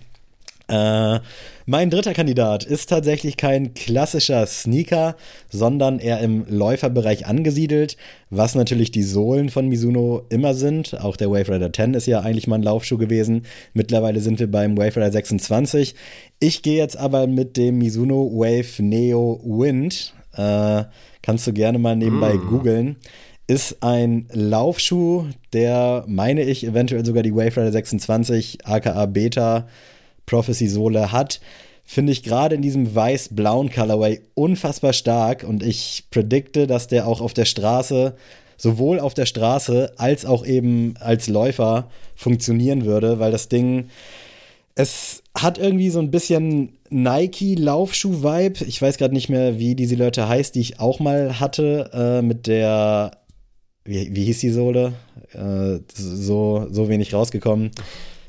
Äh, mein dritter Kandidat ist tatsächlich kein klassischer Sneaker, sondern eher im Läuferbereich angesiedelt, was natürlich die Sohlen von Mizuno immer sind. Auch der Wave Rider 10 ist ja eigentlich mal ein Laufschuh gewesen. Mittlerweile sind wir beim Wave Rider 26. Ich gehe jetzt aber mit dem Mizuno Wave Neo Wind. Äh, kannst du gerne mal nebenbei mm. googeln ist ein Laufschuh, der, meine ich, eventuell sogar die Wave Rider 26 aka Beta Prophecy Sohle hat, finde ich gerade in diesem weiß-blauen Colorway unfassbar stark und ich predikte, dass der auch auf der Straße, sowohl auf der Straße als auch eben als Läufer funktionieren würde, weil das Ding, es hat irgendwie so ein bisschen Nike-Laufschuh-Vibe. Ich weiß gerade nicht mehr, wie diese Leute heißt, die ich auch mal hatte, äh, mit der, wie, wie hieß die Sohle? Äh, so, so wenig rausgekommen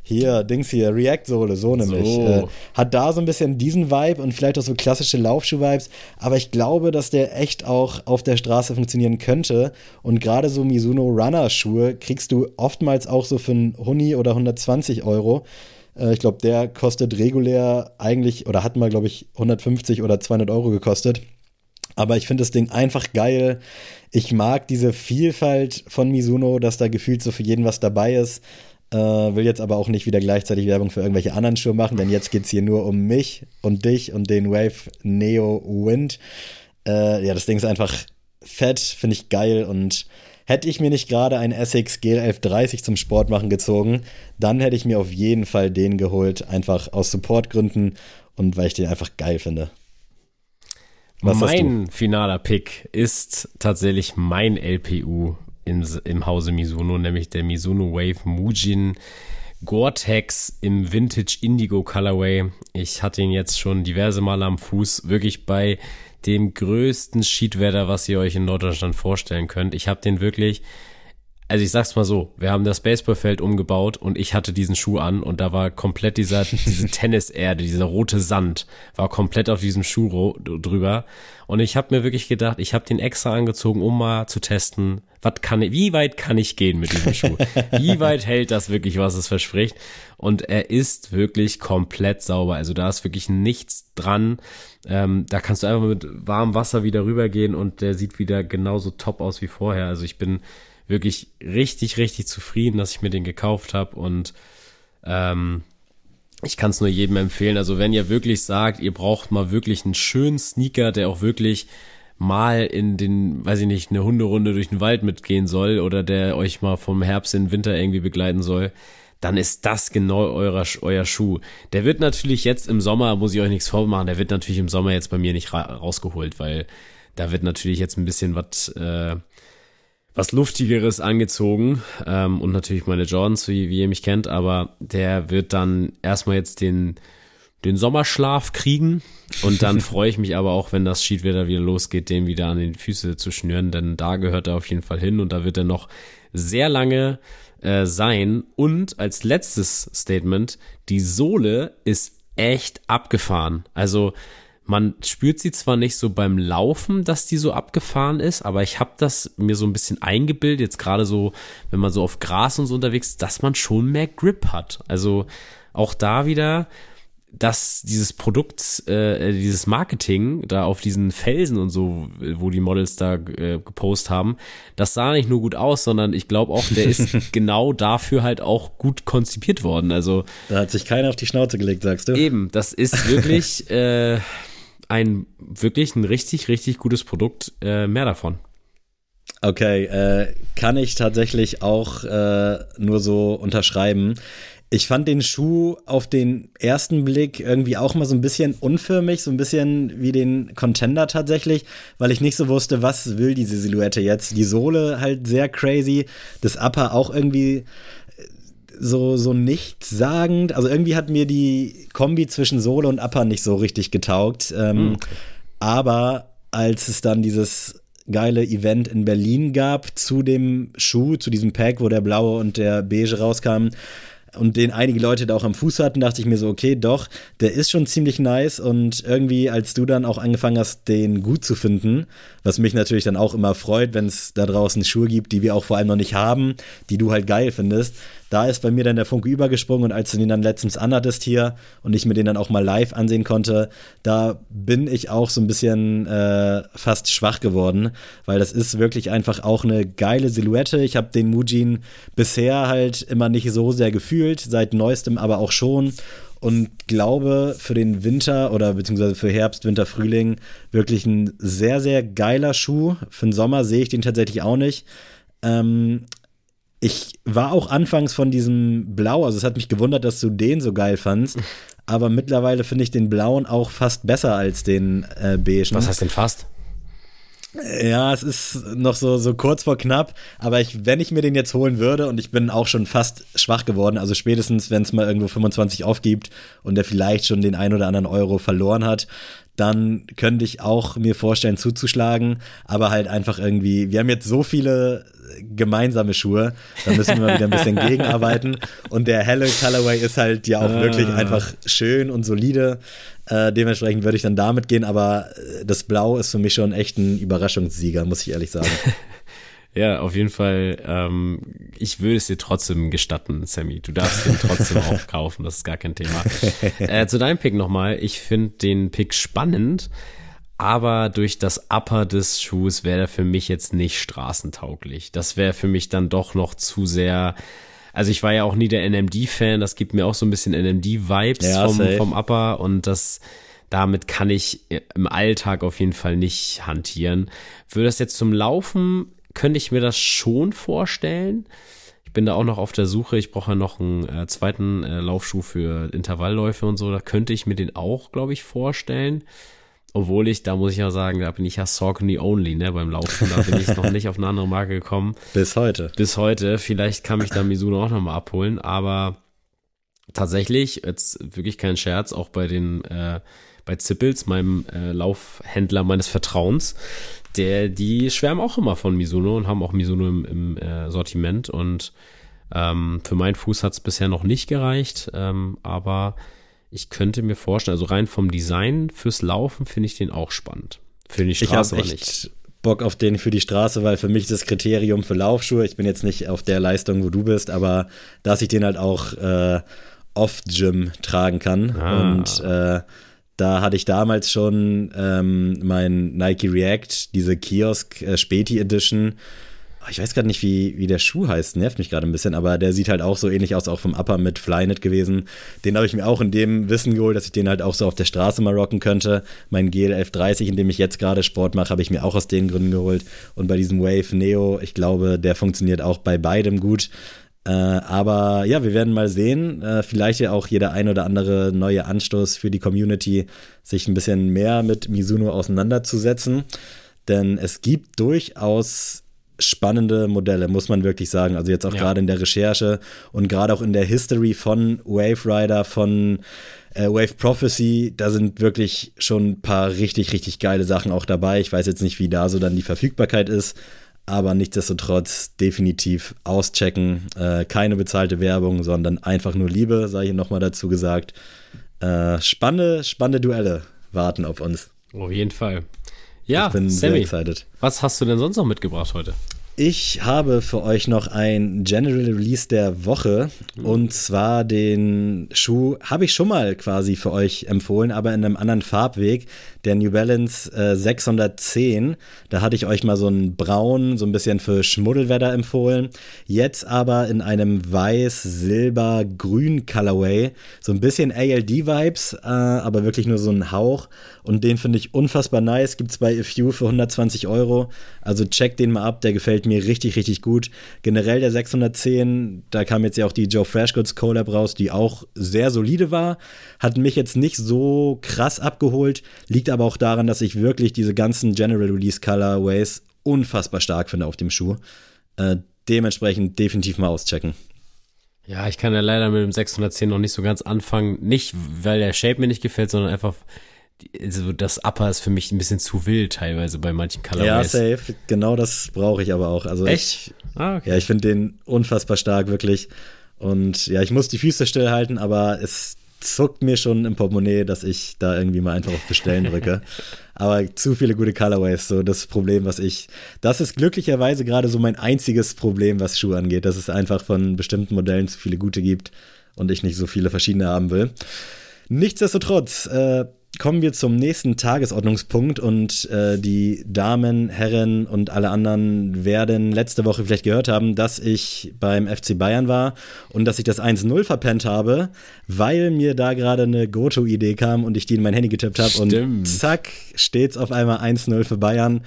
hier, Dings hier, React-Sohle, so nämlich. So. Äh, hat da so ein bisschen diesen Vibe und vielleicht auch so klassische Laufschuh-Vibes, aber ich glaube, dass der echt auch auf der Straße funktionieren könnte. Und gerade so Mizuno Runner-Schuhe kriegst du oftmals auch so für einen Huni oder 120 Euro. Äh, ich glaube, der kostet regulär eigentlich, oder hat mal, glaube ich, 150 oder 200 Euro gekostet. Aber ich finde das Ding einfach geil. Ich mag diese Vielfalt von Mizuno, dass da gefühlt so für jeden was dabei ist. Äh, will jetzt aber auch nicht wieder gleichzeitig Werbung für irgendwelche anderen Schuhe machen, denn jetzt geht es hier nur um mich und dich und den Wave Neo Wind. Äh, ja, das Ding ist einfach fett, finde ich geil und hätte ich mir nicht gerade ein Essex GL1130 zum Sport machen gezogen, dann hätte ich mir auf jeden Fall den geholt, einfach aus Supportgründen und weil ich den einfach geil finde. Was mein finaler Pick ist tatsächlich mein LPU in, im Hause Mizuno, nämlich der Mizuno Wave Mujin Gore-Tex im Vintage Indigo Colorway. Ich hatte ihn jetzt schon diverse Male am Fuß, wirklich bei dem größten Schiedwetter, was ihr euch in Norddeutschland vorstellen könnt. Ich habe den wirklich also ich sag's mal so, wir haben das Baseballfeld umgebaut und ich hatte diesen Schuh an und da war komplett dieser, diese Tenniserde, dieser rote Sand, war komplett auf diesem Schuh drüber. Und ich habe mir wirklich gedacht, ich habe den extra angezogen, um mal zu testen, was kann ich, wie weit kann ich gehen mit diesem Schuh? Wie weit hält das wirklich, was es verspricht? Und er ist wirklich komplett sauber. Also da ist wirklich nichts dran. Ähm, da kannst du einfach mit warmem Wasser wieder rübergehen und der sieht wieder genauso top aus wie vorher. Also ich bin wirklich richtig, richtig zufrieden, dass ich mir den gekauft habe und ähm, ich kann es nur jedem empfehlen. Also wenn ihr wirklich sagt, ihr braucht mal wirklich einen schönen Sneaker, der auch wirklich mal in den, weiß ich nicht, eine Hunderunde durch den Wald mitgehen soll oder der euch mal vom Herbst in den Winter irgendwie begleiten soll, dann ist das genau euer, euer Schuh. Der wird natürlich jetzt im Sommer, muss ich euch nichts vormachen, der wird natürlich im Sommer jetzt bei mir nicht ra rausgeholt, weil da wird natürlich jetzt ein bisschen was, äh, was Luftigeres angezogen ähm, und natürlich meine Jordans, wie, wie ihr mich kennt, aber der wird dann erstmal jetzt den, den Sommerschlaf kriegen und dann freue ich mich aber auch, wenn das Schiedwetter wieder losgeht, den wieder an den Füße zu schnüren, denn da gehört er auf jeden Fall hin und da wird er noch sehr lange äh, sein. Und als letztes Statement, die Sohle ist echt abgefahren. Also man spürt sie zwar nicht so beim Laufen, dass die so abgefahren ist, aber ich habe das mir so ein bisschen eingebildet, jetzt gerade so, wenn man so auf Gras und so unterwegs ist, dass man schon mehr Grip hat. Also auch da wieder, dass dieses Produkt, äh, dieses Marketing da auf diesen Felsen und so, wo die Models da äh, gepostet haben, das sah nicht nur gut aus, sondern ich glaube auch, der ist genau dafür halt auch gut konzipiert worden. Also da hat sich keiner auf die Schnauze gelegt, sagst du? Eben, das ist wirklich äh, ein wirklich ein richtig richtig gutes Produkt. Äh, mehr davon. Okay, äh, kann ich tatsächlich auch äh, nur so unterschreiben. Ich fand den Schuh auf den ersten Blick irgendwie auch mal so ein bisschen unförmig, so ein bisschen wie den Contender tatsächlich, weil ich nicht so wusste, was will diese Silhouette jetzt. Die Sohle halt sehr crazy, das Upper auch irgendwie so, so nichtssagend. Also irgendwie hat mir die Kombi zwischen Sohle und Upper nicht so richtig getaugt. Ähm, hm, okay. Aber als es dann dieses geile Event in Berlin gab zu dem Schuh, zu diesem Pack, wo der blaue und der beige rauskamen, und den einige Leute da auch am Fuß hatten, dachte ich mir so, okay, doch, der ist schon ziemlich nice und irgendwie, als du dann auch angefangen hast, den gut zu finden, was mich natürlich dann auch immer freut, wenn es da draußen Schuhe gibt, die wir auch vor allem noch nicht haben, die du halt geil findest, da ist bei mir dann der Funke übergesprungen und als du den dann letztens anhattest hier und ich mir den dann auch mal live ansehen konnte, da bin ich auch so ein bisschen äh, fast schwach geworden, weil das ist wirklich einfach auch eine geile Silhouette. Ich habe den Mujin bisher halt immer nicht so sehr gefühlt, seit neuestem aber auch schon und glaube für den Winter oder beziehungsweise für Herbst, Winter, Frühling wirklich ein sehr, sehr geiler Schuh. Für den Sommer sehe ich den tatsächlich auch nicht. Ähm, ich war auch anfangs von diesem Blau, also es hat mich gewundert, dass du den so geil fandst. Aber mittlerweile finde ich den blauen auch fast besser als den äh, beigen. Was heißt denn fast? Ja, es ist noch so, so kurz vor knapp, aber ich, wenn ich mir den jetzt holen würde und ich bin auch schon fast schwach geworden, also spätestens, wenn es mal irgendwo 25 aufgibt und der vielleicht schon den ein oder anderen Euro verloren hat, dann könnte ich auch mir vorstellen zuzuschlagen, aber halt einfach irgendwie, wir haben jetzt so viele gemeinsame Schuhe, da müssen wir wieder ein bisschen gegenarbeiten und der helle Colorway ist halt ja auch ah. wirklich einfach schön und solide, äh, dementsprechend würde ich dann damit gehen, aber äh, das Blau ist für mich schon echt ein Überraschungssieger, muss ich ehrlich sagen. Ja, auf jeden Fall. Ähm, ich würde es dir trotzdem gestatten, Sammy. Du darfst den trotzdem auch kaufen, das ist gar kein Thema. Äh, zu deinem Pick nochmal. Ich finde den Pick spannend, aber durch das Upper des Schuhs wäre er für mich jetzt nicht straßentauglich. Das wäre für mich dann doch noch zu sehr. Also ich war ja auch nie der NMD-Fan, das gibt mir auch so ein bisschen NMD-Vibes ja, vom, vom Upper und das damit kann ich im Alltag auf jeden Fall nicht hantieren. Würde das jetzt zum Laufen könnte ich mir das schon vorstellen. Ich bin da auch noch auf der Suche. Ich brauche ja noch einen äh, zweiten äh, Laufschuh für Intervallläufe und so. Da könnte ich mir den auch, glaube ich, vorstellen. Obwohl ich, da muss ich ja sagen, da bin ich ja Saucony only, ne, beim Laufen. Da bin ich noch nicht auf eine andere Marke gekommen. Bis heute. Bis heute. Vielleicht kann mich da Mizuno auch nochmal abholen, aber tatsächlich, jetzt wirklich kein Scherz, auch bei den, äh, bei Zippels, meinem äh, Laufhändler meines Vertrauens, der, die schwärmen auch immer von Mizuno und haben auch Mizuno im, im äh, Sortiment und ähm, für meinen Fuß hat es bisher noch nicht gereicht, ähm, aber ich könnte mir vorstellen, also rein vom Design fürs Laufen finde ich den auch spannend. Für die Straße ich aber nicht. Bock auf den für die Straße, weil für mich das Kriterium für Laufschuhe, ich bin jetzt nicht auf der Leistung, wo du bist, aber dass ich den halt auch äh, off-Gym tragen kann ah. und äh, da hatte ich damals schon ähm, mein Nike React, diese Kiosk äh, Späti Edition. ich weiß gerade nicht, wie, wie der Schuh heißt, nervt mich gerade ein bisschen, aber der sieht halt auch so ähnlich aus, auch vom Upper mit Flyknit gewesen. Den habe ich mir auch in dem Wissen geholt, dass ich den halt auch so auf der Straße mal rocken könnte. Mein GL 1130, in dem ich jetzt gerade Sport mache, habe ich mir auch aus den Gründen geholt. Und bei diesem Wave Neo, ich glaube, der funktioniert auch bei beidem gut. Äh, aber ja, wir werden mal sehen. Äh, vielleicht ja auch jeder ein oder andere neue Anstoß für die Community, sich ein bisschen mehr mit Mizuno auseinanderzusetzen. Denn es gibt durchaus spannende Modelle, muss man wirklich sagen. Also jetzt auch ja. gerade in der Recherche und gerade auch in der History von Wave Rider, von äh, Wave Prophecy, da sind wirklich schon ein paar richtig, richtig geile Sachen auch dabei. Ich weiß jetzt nicht, wie da so dann die Verfügbarkeit ist, aber nichtsdestotrotz definitiv auschecken. Äh, keine bezahlte Werbung, sondern einfach nur Liebe, sei hier nochmal dazu gesagt. Äh, spannende, spannende Duelle warten auf uns. Auf jeden Fall. Ja, ich bin Sammy, sehr excited. Was hast du denn sonst noch mitgebracht heute? Ich habe für euch noch ein General Release der Woche mhm. und zwar den Schuh habe ich schon mal quasi für euch empfohlen, aber in einem anderen Farbweg, der New Balance äh, 610. Da hatte ich euch mal so einen braun, so ein bisschen für Schmuddelwetter empfohlen. Jetzt aber in einem weiß-silber-grün Colorway, so ein bisschen ALD-Vibes, äh, aber wirklich nur so ein Hauch und den finde ich unfassbar nice. Gibt's bei A für 120 Euro. Also check den mal ab, der gefällt mir richtig, richtig gut. Generell der 610, da kam jetzt ja auch die Joe Freshgoods Collab raus, die auch sehr solide war. Hat mich jetzt nicht so krass abgeholt, liegt aber auch daran, dass ich wirklich diese ganzen General Release Colorways unfassbar stark finde auf dem Schuh. Äh, dementsprechend definitiv mal auschecken. Ja, ich kann ja leider mit dem 610 noch nicht so ganz anfangen. Nicht, weil der Shape mir nicht gefällt, sondern einfach, also das Upper ist für mich ein bisschen zu wild teilweise bei manchen Colorways. Ja, safe. Genau das brauche ich aber auch. Also Echt? Ich, ah, okay. Ja, ich finde den unfassbar stark, wirklich. Und ja, ich muss die Füße stillhalten, aber es zuckt mir schon im Portemonnaie, dass ich da irgendwie mal einfach auf Bestellen drücke. aber zu viele gute Colorways, so das Problem, was ich. Das ist glücklicherweise gerade so mein einziges Problem, was Schuhe angeht, dass es einfach von bestimmten Modellen zu viele gute gibt und ich nicht so viele verschiedene haben will. Nichtsdestotrotz, äh, kommen wir zum nächsten Tagesordnungspunkt und äh, die Damen, Herren und alle anderen werden letzte Woche vielleicht gehört haben, dass ich beim FC Bayern war und dass ich das 1-0 verpennt habe, weil mir da gerade eine Goto-Idee kam und ich die in mein Handy getippt habe und zack, steht's auf einmal 1-0 für Bayern.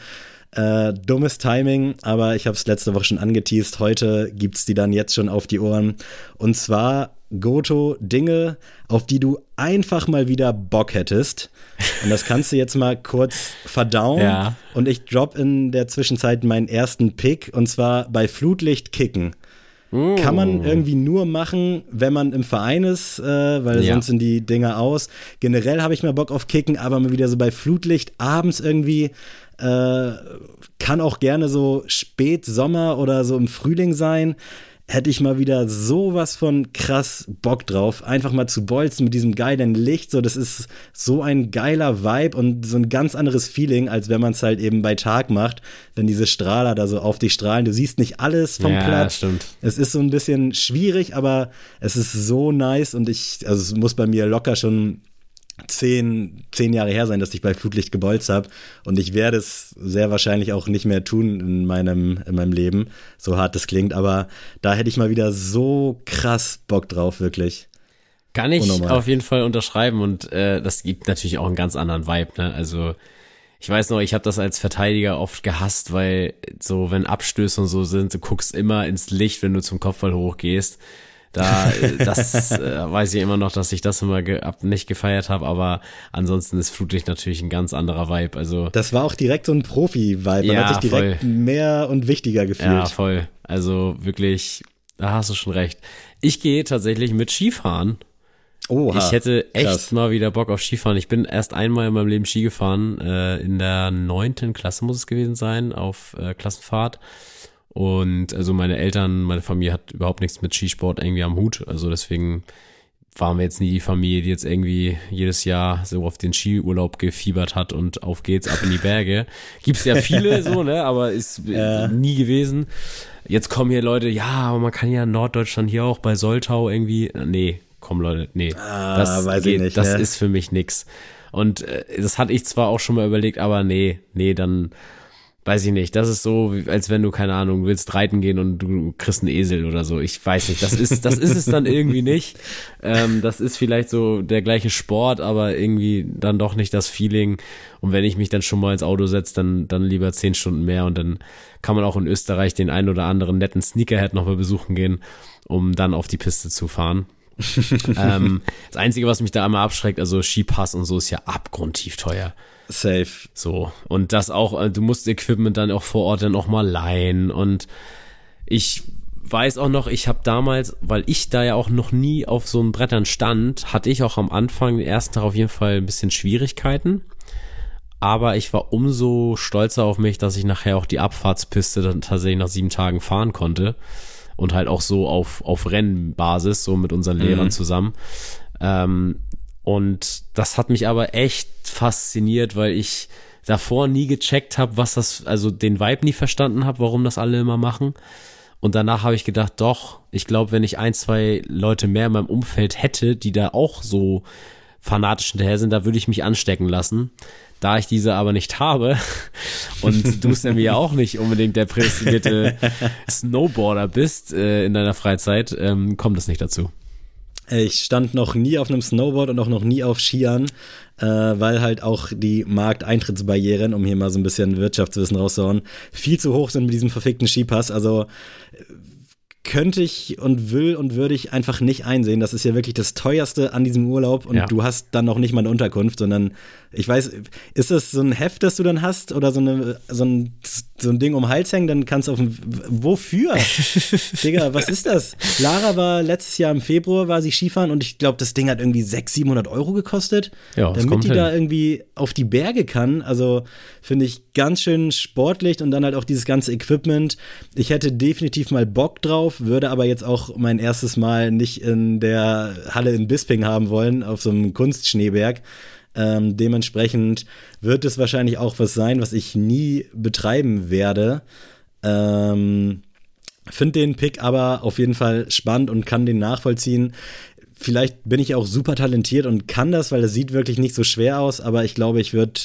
Äh, dummes Timing, aber ich habe es letzte Woche schon angeteased. Heute gibt's die dann jetzt schon auf die Ohren. Und zwar Goto Dinge, auf die du einfach mal wieder Bock hättest. Und das kannst du jetzt mal kurz verdauen. Ja. Und ich drop in der Zwischenzeit meinen ersten Pick und zwar bei Flutlicht kicken. Mm. Kann man irgendwie nur machen, wenn man im Verein ist, äh, weil ja. sonst sind die Dinger aus. Generell habe ich mal Bock auf Kicken, aber mal wieder so bei Flutlicht abends irgendwie. Äh, kann auch gerne so spät Sommer oder so im Frühling sein hätte ich mal wieder sowas von krass Bock drauf, einfach mal zu bolzen mit diesem geilen Licht. So, das ist so ein geiler Vibe und so ein ganz anderes Feeling, als wenn man es halt eben bei Tag macht, wenn diese Strahler da so auf dich strahlen. Du siehst nicht alles vom ja, Platz. Stimmt. Es ist so ein bisschen schwierig, aber es ist so nice und ich, also es muss bei mir locker schon zehn, zehn Jahre her sein, dass ich bei Flutlicht gebolzt habe. Und ich werde es sehr wahrscheinlich auch nicht mehr tun in meinem, in meinem Leben, so hart es klingt. Aber da hätte ich mal wieder so krass Bock drauf, wirklich. Kann ich Unnormal. auf jeden Fall unterschreiben. Und äh, das gibt natürlich auch einen ganz anderen Vibe. Ne? Also ich weiß noch, ich habe das als Verteidiger oft gehasst, weil so, wenn Abstöße und so sind, du guckst immer ins Licht, wenn du zum Kopfball hochgehst. Da, das äh, weiß ich immer noch, dass ich das immer ge nicht gefeiert habe, aber ansonsten ist Flutlicht natürlich ein ganz anderer Vibe. Also das war auch direkt so ein Profi-Vibe. Man ja, hat sich direkt voll. mehr und wichtiger gefühlt. Ja, voll. Also wirklich, da hast du schon recht. Ich gehe tatsächlich mit Skifahren. Oha, ich hätte echt krass. mal wieder Bock auf Skifahren. Ich bin erst einmal in meinem Leben Ski gefahren, äh, in der neunten Klasse muss es gewesen sein, auf äh, Klassenfahrt. Und also meine Eltern, meine Familie hat überhaupt nichts mit Skisport irgendwie am Hut. Also deswegen waren wir jetzt nie die Familie, die jetzt irgendwie jedes Jahr so auf den Skiurlaub gefiebert hat und auf geht's ab in die Berge. Gibt's ja viele so, ne, aber ist Ja. nie gewesen. Jetzt kommen hier Leute, ja, aber man kann ja in Norddeutschland hier auch bei Soltau irgendwie, nee, komm Leute, nee, Ah, das weiß ich geht, nicht, das ne? ist für mich nix. Und äh, das hatte ich zwar auch schon mal überlegt, aber nee, nee, dann weiß ich nicht, das ist so, als wenn du, keine Ahnung, willst reiten gehen und du kriegst einen Esel oder so. Ich weiß nicht, das ist, das ist es dann irgendwie nicht. Ähm, das ist vielleicht so der gleiche Sport, aber irgendwie dann doch nicht das Feeling. Und wenn ich mich dann schon mal ins Auto setze, dann, dann lieber zehn Stunden mehr und dann kann man auch in Österreich den einen oder anderen netten Sneakerhead nochmal besuchen gehen, um dann auf die Piste zu fahren. ähm, das Einzige, was mich da einmal abschreckt, also Skipass und so, ist ja abgrundtief teuer. Safe. So. Und das auch, äh, du musst Equipment dann auch vor Ort dann auch mal leihen. Und ich weiß auch noch, ich habe damals, weil ich da ja auch noch nie auf so einem Brettern stand, hatte ich auch am Anfang den ersten Tag auf jeden Fall ein bisschen Schwierigkeiten. Aber ich war umso stolzer auf mich, dass ich nachher auch die Abfahrtspiste dann tatsächlich nach sieben Tagen fahren konnte. Und halt auch so auf, auf Rennbasis, so mit unseren Lehrern mhm. zusammen. Ähm, und das hat mich aber echt fasziniert, weil ich davor nie gecheckt habe, was das, also den Vibe nie verstanden habe, warum das alle immer machen. Und danach habe ich gedacht, doch, ich glaube, wenn ich ein, zwei Leute mehr in meinem Umfeld hätte, die da auch so fanatisch hinterher sind, da würde ich mich anstecken lassen. Da ich diese aber nicht habe und du es ja mir auch nicht unbedingt der prädestinierte Snowboarder bist äh, in deiner Freizeit, ähm, kommt es nicht dazu. Ich stand noch nie auf einem Snowboard und auch noch nie auf Skiern, äh, weil halt auch die Markteintrittsbarrieren, um hier mal so ein bisschen Wirtschaftswissen rauszuhauen, viel zu hoch sind mit diesem verfickten Skipass. Also könnte ich und will und würde ich einfach nicht einsehen. Das ist ja wirklich das teuerste an diesem Urlaub und ja. du hast dann noch nicht mal eine Unterkunft, sondern ich weiß, ist das so ein Heft, das du dann hast oder so, eine, so, ein, so ein Ding um den Hals hängen, dann kannst du auf dem, wofür? Digga, was ist das? Lara war letztes Jahr im Februar, war sie Skifahren und ich glaube, das Ding hat irgendwie 600, 700 Euro gekostet, ja, damit die hin. da irgendwie auf die Berge kann. Also finde ich ganz schön sportlich und dann halt auch dieses ganze Equipment. Ich hätte definitiv mal Bock drauf, würde aber jetzt auch mein erstes Mal nicht in der Halle in Bisping haben wollen, auf so einem Kunstschneeberg. Ähm, dementsprechend wird es wahrscheinlich auch was sein, was ich nie betreiben werde. Ähm, Finde den Pick aber auf jeden Fall spannend und kann den nachvollziehen. Vielleicht bin ich auch super talentiert und kann das, weil es sieht wirklich nicht so schwer aus, aber ich glaube, ich würde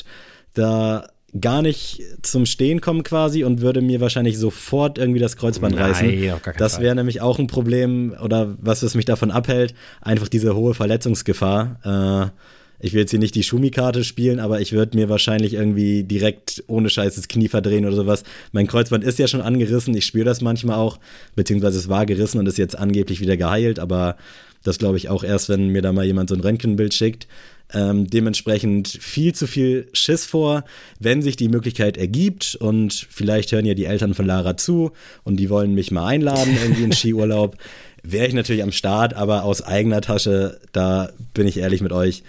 da gar nicht zum Stehen kommen quasi und würde mir wahrscheinlich sofort irgendwie das Kreuzband Nein, reißen. Das wäre nämlich auch ein Problem oder was, was mich davon abhält, einfach diese hohe Verletzungsgefahr. Äh, ich will jetzt hier nicht die Schumi-Karte spielen, aber ich würde mir wahrscheinlich irgendwie direkt ohne Scheiß das Knie verdrehen oder sowas. Mein Kreuzband ist ja schon angerissen, ich spüre das manchmal auch, beziehungsweise es war gerissen und ist jetzt angeblich wieder geheilt, aber das glaube ich auch erst, wenn mir da mal jemand so ein Röntgenbild schickt. Ähm, dementsprechend viel zu viel Schiss vor, wenn sich die Möglichkeit ergibt und vielleicht hören ja die Eltern von Lara zu und die wollen mich mal einladen irgendwie in Skiurlaub, wäre ich natürlich am Start, aber aus eigener Tasche, da bin ich ehrlich mit euch,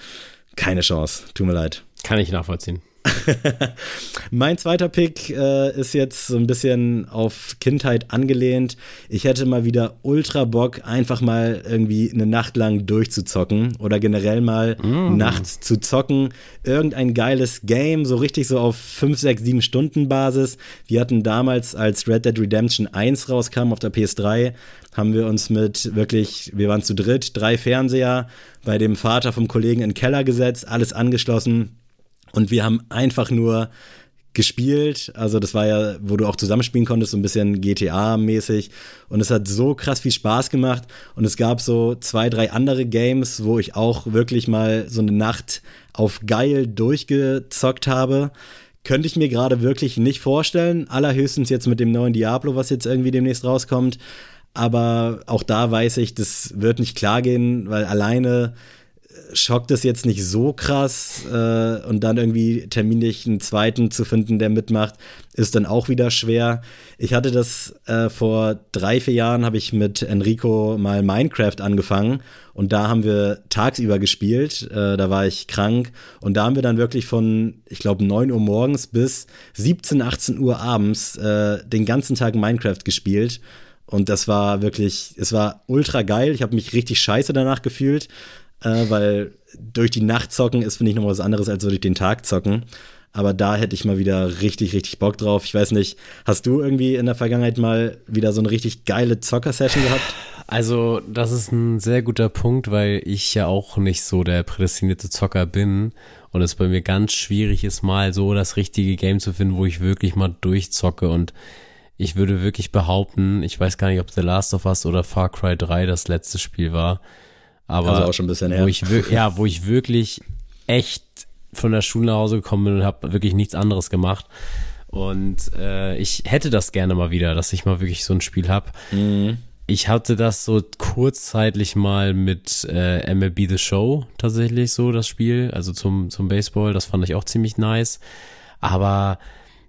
keine Chance. Tut mir leid. Kann ich nachvollziehen. mein zweiter Pick äh, ist jetzt so ein bisschen auf Kindheit angelehnt. Ich hätte mal wieder ultra Bock, einfach mal irgendwie eine Nacht lang durchzuzocken oder generell mal mm. nachts zu zocken. Irgendein geiles Game, so richtig so auf 5, 6, 7 Stunden Basis. Wir hatten damals, als Red Dead Redemption 1 rauskam auf der PS3, haben wir uns mit wirklich, wir waren zu dritt, drei Fernseher bei dem Vater vom Kollegen in den Keller gesetzt, alles angeschlossen und wir haben einfach nur gespielt. Also das war ja, wo du auch zusammenspielen konntest, so ein bisschen GTA-mäßig. Und es hat so krass viel Spaß gemacht. Und es gab so zwei, drei andere Games, wo ich auch wirklich mal so eine Nacht auf geil durchgezockt habe. Könnte ich mir gerade wirklich nicht vorstellen. Allerhöchstens jetzt mit dem neuen Diablo, was jetzt irgendwie demnächst rauskommt. Aber auch da weiß ich, das wird nicht klar gehen, weil alleine schockt es jetzt nicht so krass äh, und dann irgendwie terminlich einen zweiten zu finden, der mitmacht, ist dann auch wieder schwer. Ich hatte das äh, vor drei, vier Jahren, habe ich mit Enrico mal Minecraft angefangen und da haben wir tagsüber gespielt, äh, da war ich krank und da haben wir dann wirklich von, ich glaube, 9 Uhr morgens bis 17, 18 Uhr abends äh, den ganzen Tag Minecraft gespielt und das war wirklich, es war ultra geil. Ich habe mich richtig scheiße danach gefühlt. Äh, weil durch die Nacht zocken ist, finde ich, noch was anderes als durch den Tag zocken. Aber da hätte ich mal wieder richtig, richtig Bock drauf. Ich weiß nicht, hast du irgendwie in der Vergangenheit mal wieder so eine richtig geile Zocker-Session gehabt? Also, das ist ein sehr guter Punkt, weil ich ja auch nicht so der prädestinierte Zocker bin und es bei mir ganz schwierig ist, mal so das richtige Game zu finden, wo ich wirklich mal durchzocke und ich würde wirklich behaupten, ich weiß gar nicht, ob The Last of Us oder Far Cry 3 das letzte Spiel war, aber also auch schon ein bisschen her. Wo ich, ja, wo ich wirklich echt von der Schule nach Hause gekommen bin und habe wirklich nichts anderes gemacht. Und äh, ich hätte das gerne mal wieder, dass ich mal wirklich so ein Spiel habe. Mhm. Ich hatte das so kurzzeitig mal mit äh, MLB The Show tatsächlich so, das Spiel, also zum, zum Baseball. Das fand ich auch ziemlich nice. Aber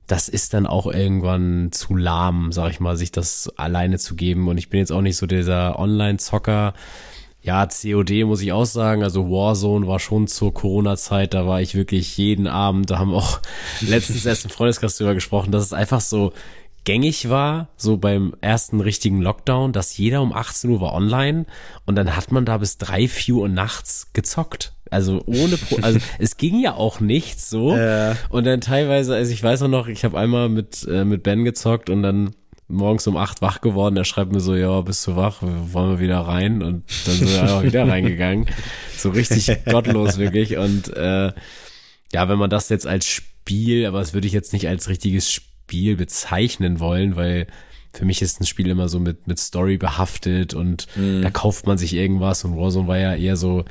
das ist dann auch irgendwann zu lahm, sag ich mal, sich das alleine zu geben. Und ich bin jetzt auch nicht so dieser Online-Zocker, ja, COD muss ich auch sagen, also Warzone war schon zur Corona-Zeit, da war ich wirklich jeden Abend, da haben auch letztens erst im Freundeskreis drüber gesprochen, dass es einfach so gängig war, so beim ersten richtigen Lockdown, dass jeder um 18 Uhr war online und dann hat man da bis drei, vier Uhr nachts gezockt. Also ohne, Pro also es ging ja auch nichts so. Äh. Und dann teilweise, also ich weiß auch noch, ich habe einmal mit, äh, mit Ben gezockt und dann morgens um acht wach geworden. Er schreibt mir so, ja, bist du wach? Wollen wir wieder rein? Und dann sind wir einfach wieder reingegangen. So richtig gottlos wirklich. Und äh, ja, wenn man das jetzt als Spiel, aber das würde ich jetzt nicht als richtiges Spiel bezeichnen wollen, weil für mich ist ein Spiel immer so mit, mit Story behaftet und mm. da kauft man sich irgendwas und Warzone war ja eher so,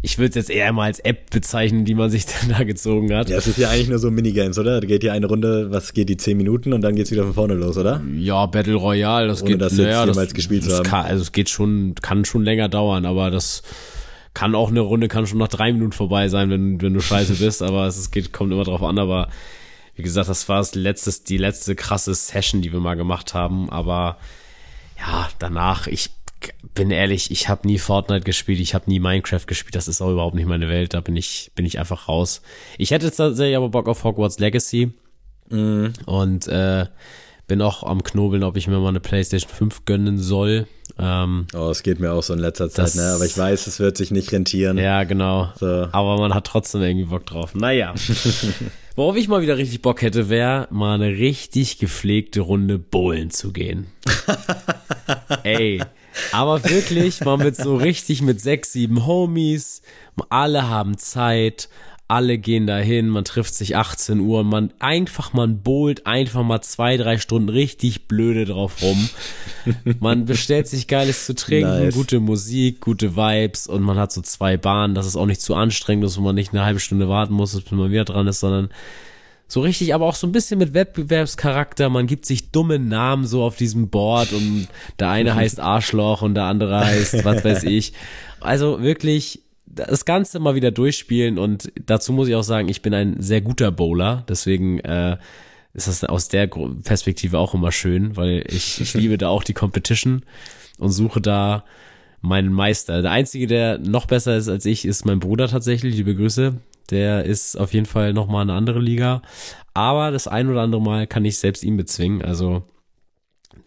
ich würde es jetzt eher mal als App bezeichnen, die man sich dann da gezogen hat. Ja, es ist ja eigentlich nur so Minigames, oder? Da geht ja eine Runde, was geht die 10 Minuten und dann geht's wieder von vorne los, oder? Ja, Battle Royale, das Ohne geht, das naja, das, gespielt das haben. Kann, also es geht schon, kann schon länger dauern, aber das kann auch eine Runde, kann schon nach drei Minuten vorbei sein, wenn, wenn du scheiße bist, aber es geht, kommt immer drauf an, aber wie gesagt, das war das letztes, die letzte krasse Session, die wir mal gemacht haben, aber ja, danach, ich bin ehrlich, ich habe nie Fortnite gespielt, ich habe nie Minecraft gespielt, das ist auch überhaupt nicht meine Welt, da bin ich, bin ich einfach raus. Ich hätte tatsächlich aber Bock auf Hogwarts Legacy mhm. und äh, bin auch am Knobeln, ob ich mir mal eine PlayStation 5 gönnen soll. Ähm, oh, es geht mir auch so in letzter Zeit, das, ne? Aber ich weiß, es wird sich nicht rentieren. Ja, genau. So. Aber man hat trotzdem irgendwie Bock drauf. Naja. Worauf ich mal wieder richtig Bock hätte, wäre mal eine richtig gepflegte Runde Bowlen zu gehen. Ey, aber wirklich mal mit so richtig mit sechs, sieben Homies. Alle haben Zeit. Alle gehen dahin, man trifft sich 18 Uhr, man einfach, man bowlt einfach mal zwei, drei Stunden richtig blöde drauf rum. Man bestellt sich Geiles zu trinken, nice. gute Musik, gute Vibes und man hat so zwei Bahnen, dass es auch nicht zu anstrengend ist, wo man nicht eine halbe Stunde warten muss, bis man wieder dran ist, sondern so richtig, aber auch so ein bisschen mit Wettbewerbscharakter. Man gibt sich dumme Namen so auf diesem Board und der eine heißt Arschloch und der andere heißt was weiß ich. Also wirklich das Ganze mal wieder durchspielen und dazu muss ich auch sagen, ich bin ein sehr guter Bowler, deswegen äh, ist das aus der Perspektive auch immer schön, weil ich, ich liebe da auch die Competition und suche da meinen Meister. Der einzige, der noch besser ist als ich, ist mein Bruder tatsächlich. Liebe Grüße. Der ist auf jeden Fall nochmal eine andere Liga. Aber das ein oder andere Mal kann ich selbst ihn bezwingen. Also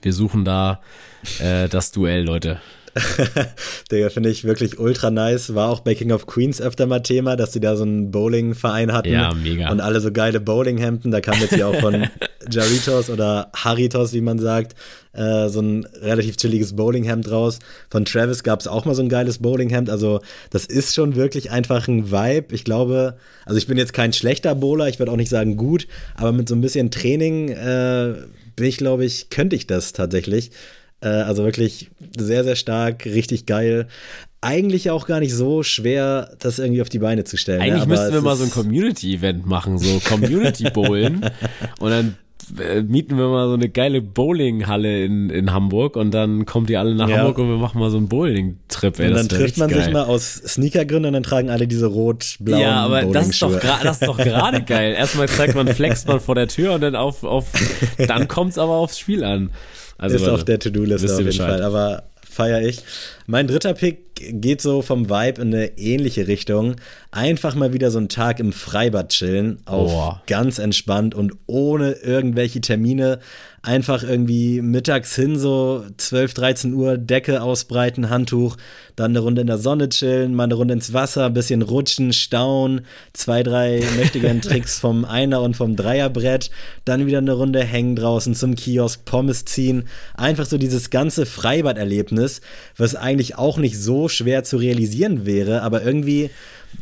wir suchen da äh, das Duell, Leute. Digga, finde ich wirklich ultra nice. War auch bei King of Queens öfter mal Thema, dass sie da so einen Bowling-Verein hatten. Ja, mega. Und alle so geile Bowlinghemden. Da kam jetzt ja auch von Jaritos oder Haritos, wie man sagt, äh, so ein relativ chilliges Bowlinghemd raus. Von Travis gab es auch mal so ein geiles Bowlinghemd. Also, das ist schon wirklich einfach ein Vibe. Ich glaube, also ich bin jetzt kein schlechter Bowler, ich würde auch nicht sagen gut, aber mit so ein bisschen Training äh, bin ich, glaube ich, könnte ich das tatsächlich. Äh, also wirklich sehr, sehr stark, richtig geil. Eigentlich auch gar nicht so schwer, das irgendwie auf die Beine zu stellen. Eigentlich ne? müssten wir mal so ein Community-Event machen, so Community-Bowlen. und dann mieten wir mal so eine geile Bowlinghalle in, in Hamburg und dann kommt die alle nach ja. Hamburg und wir machen mal so einen Bowling-Trip. Und dann trifft man geil. sich mal aus Sneakergründen und dann tragen alle diese rot-blauen Ja, aber das ist doch das ist doch gerade geil. Erstmal zeigt man, flext man vor der Tür und dann auf, auf dann kommt's aber aufs Spiel an. Also, ist auf der To-Do-Liste auf jeden Bescheid. Fall, aber feiere ich. Mein dritter Pick geht so vom Vibe in eine ähnliche Richtung. Einfach mal wieder so einen Tag im Freibad chillen, auf oh. ganz entspannt und ohne irgendwelche Termine einfach irgendwie mittags hin, so 12, 13 Uhr, Decke ausbreiten, Handtuch, dann eine Runde in der Sonne chillen, mal eine Runde ins Wasser, ein bisschen rutschen, staunen, zwei, drei mächtigen Tricks vom Einer- und vom Dreierbrett, dann wieder eine Runde hängen draußen zum Kiosk, Pommes ziehen. Einfach so dieses ganze Freibad-Erlebnis, was eigentlich auch nicht so schwer zu realisieren wäre, aber irgendwie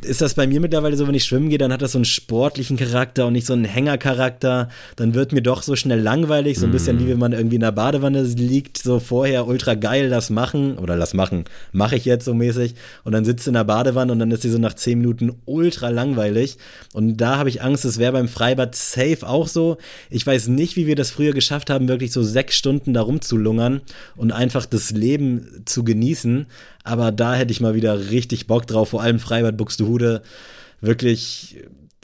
ist das bei mir mittlerweile so, wenn ich schwimmen gehe, dann hat das so einen sportlichen Charakter und nicht so einen Hängercharakter. Dann wird mir doch so schnell langweilig, so ein bisschen mm. wie wenn man irgendwie in der Badewanne liegt, so vorher ultra geil das machen oder das machen, mache ich jetzt so mäßig und dann sitzt in der Badewanne und dann ist sie so nach zehn Minuten ultra langweilig und da habe ich Angst, es wäre beim Freibad safe auch so. Ich weiß nicht, wie wir das früher geschafft haben, wirklich so sechs Stunden da rumzulungern und einfach das Leben zu genießen. Aber da hätte ich mal wieder richtig Bock drauf, vor allem Freibad Buxtehude. Wirklich,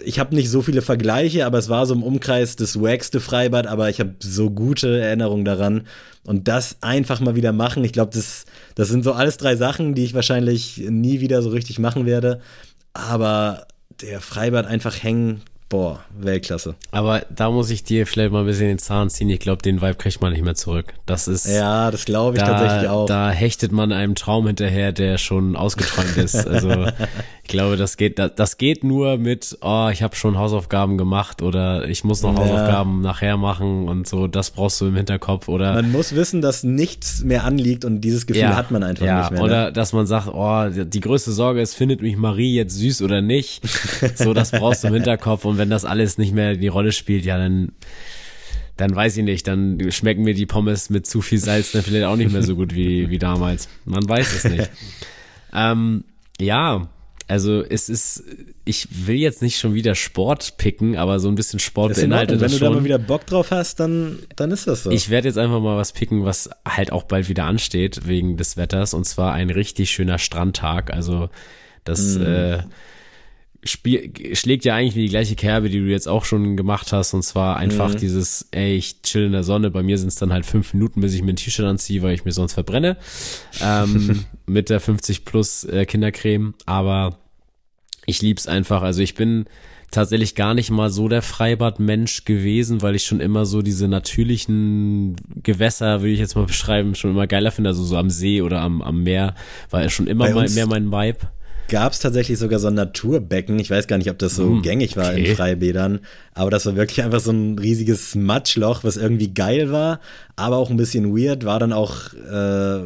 ich habe nicht so viele Vergleiche, aber es war so im Umkreis das wackste Freibad, aber ich habe so gute Erinnerungen daran. Und das einfach mal wieder machen, ich glaube, das, das sind so alles drei Sachen, die ich wahrscheinlich nie wieder so richtig machen werde. Aber der Freibad einfach hängen, Boah, Weltklasse. Aber da muss ich dir vielleicht mal ein bisschen den Zahn ziehen. Ich glaube, den Vibe kriegt man nicht mehr zurück. Das ist. Ja, das glaube ich da, tatsächlich auch. Da hechtet man einem Traum hinterher, der schon ausgeträumt ist. Also ich glaube, das geht, das geht nur mit, oh, ich habe schon Hausaufgaben gemacht oder ich muss noch ja. Hausaufgaben nachher machen und so. Das brauchst du im Hinterkopf oder. Man muss wissen, dass nichts mehr anliegt und dieses Gefühl ja, hat man einfach ja, nicht mehr. Ne? Oder dass man sagt, oh, die größte Sorge ist, findet mich Marie jetzt süß oder nicht? so, das brauchst du im Hinterkopf und und wenn das alles nicht mehr die Rolle spielt, ja, dann, dann weiß ich nicht, dann schmecken mir die Pommes mit zu viel Salz dann vielleicht auch nicht mehr so gut wie, wie damals. Man weiß es nicht. ähm, ja, also es ist, ich will jetzt nicht schon wieder Sport picken, aber so ein bisschen Sport ist beinhaltet das schon. Wenn du da mal wieder Bock drauf hast, dann, dann ist das so. Ich werde jetzt einfach mal was picken, was halt auch bald wieder ansteht wegen des Wetters und zwar ein richtig schöner Strandtag. Also das mm. äh, spiel, schlägt ja eigentlich wie die gleiche Kerbe, die du jetzt auch schon gemacht hast. Und zwar einfach mhm. dieses, ey, ich chill in der Sonne. Bei mir sind es dann halt fünf Minuten, bis ich mir ein T-Shirt anziehe, weil ich mir sonst verbrenne. Ähm, mit der 50 plus äh, Kindercreme. Aber ich lieb's einfach. Also ich bin tatsächlich gar nicht mal so der Freibadmensch gewesen, weil ich schon immer so diese natürlichen Gewässer, würde ich jetzt mal beschreiben, schon immer geiler finde. Also so am See oder am, am Meer war schon immer mal mehr mein Vibe gab es tatsächlich sogar so ein Naturbecken. Ich weiß gar nicht, ob das so mm, gängig war okay. in Freibädern, aber das war wirklich einfach so ein riesiges Matschloch, was irgendwie geil war, aber auch ein bisschen weird. War dann auch äh,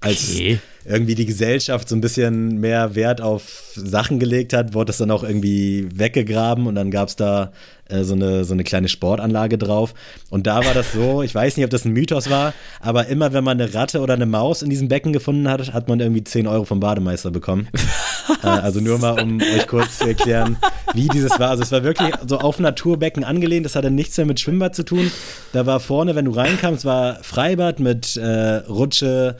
als okay. irgendwie die Gesellschaft so ein bisschen mehr Wert auf Sachen gelegt hat, wurde das dann auch irgendwie weggegraben und dann gab es da äh, so, eine, so eine kleine Sportanlage drauf. Und da war das so, ich weiß nicht, ob das ein Mythos war, aber immer wenn man eine Ratte oder eine Maus in diesem Becken gefunden hat, hat man irgendwie 10 Euro vom Bademeister bekommen. äh, also nur mal, um euch kurz zu erklären, wie dieses war. Also es war wirklich so auf Naturbecken angelehnt, das hatte nichts mehr mit Schwimmbad zu tun. Da war vorne, wenn du reinkamst, war Freibad mit äh, Rutsche,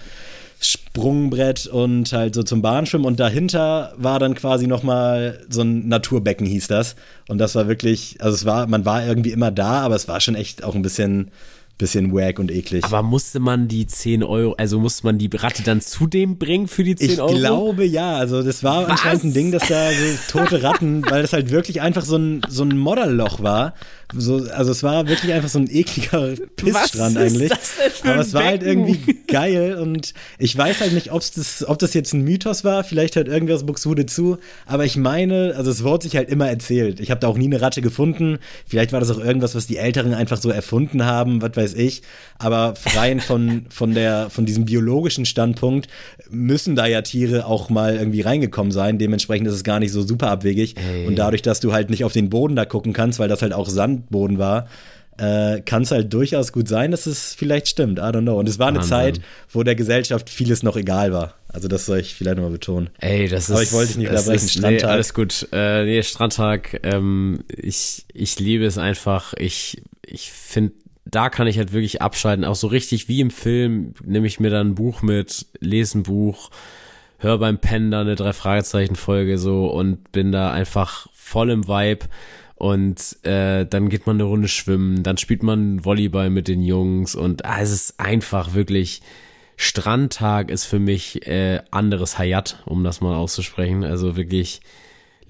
Sprungbrett und halt so zum Bahnschwimmen. Und dahinter war dann quasi nochmal so ein Naturbecken hieß das. Und das war wirklich, also es war, man war irgendwie immer da, aber es war schon echt auch ein bisschen bisschen wack und eklig. Aber musste man die 10 Euro, also musste man die Ratte dann zu dem bringen für die 10 ich Euro? Ich glaube ja, also das war Was? anscheinend ein Ding, dass da so tote Ratten, weil das halt wirklich einfach so ein, so ein Modderloch war so, also es war wirklich einfach so ein ekliger Pissstrand Was eigentlich. Das denn für Aber es war halt irgendwie geil und ich weiß halt nicht, ob's das, ob das jetzt ein Mythos war. Vielleicht hört irgendwer aus Buxude zu. Aber ich meine, also es wurde sich halt immer erzählt. Ich habe da auch nie eine Ratte gefunden. Vielleicht war das auch irgendwas, was die Älteren einfach so erfunden haben, was weiß ich. Aber rein von, von der, von diesem biologischen Standpunkt müssen da ja Tiere auch mal irgendwie reingekommen sein. Dementsprechend ist es gar nicht so super abwegig. Hey. Und dadurch, dass du halt nicht auf den Boden da gucken kannst, weil das halt auch Sand Sandboden war, äh, kann es halt durchaus gut sein, dass es vielleicht stimmt. I don't know. Und es war eine Wahnsinn. Zeit, wo der Gesellschaft vieles noch egal war. Also das soll ich vielleicht nochmal betonen. Ey, das ist. Aber ich wollte dich nicht unterbrechen. Strandtag. Nee, alles gut. Äh, nee, Strandtag. Ähm, ich ich liebe es einfach. Ich ich finde da kann ich halt wirklich abschalten, auch so richtig wie im Film, nehme ich mir dann ein Buch mit, lese ein Buch, höre beim Pennen da eine drei Fragezeichen Folge so und bin da einfach voll im Vibe und äh, dann geht man eine Runde schwimmen, dann spielt man Volleyball mit den Jungs und ah, es ist einfach wirklich Strandtag ist für mich äh, anderes Hayat, um das mal auszusprechen. Also wirklich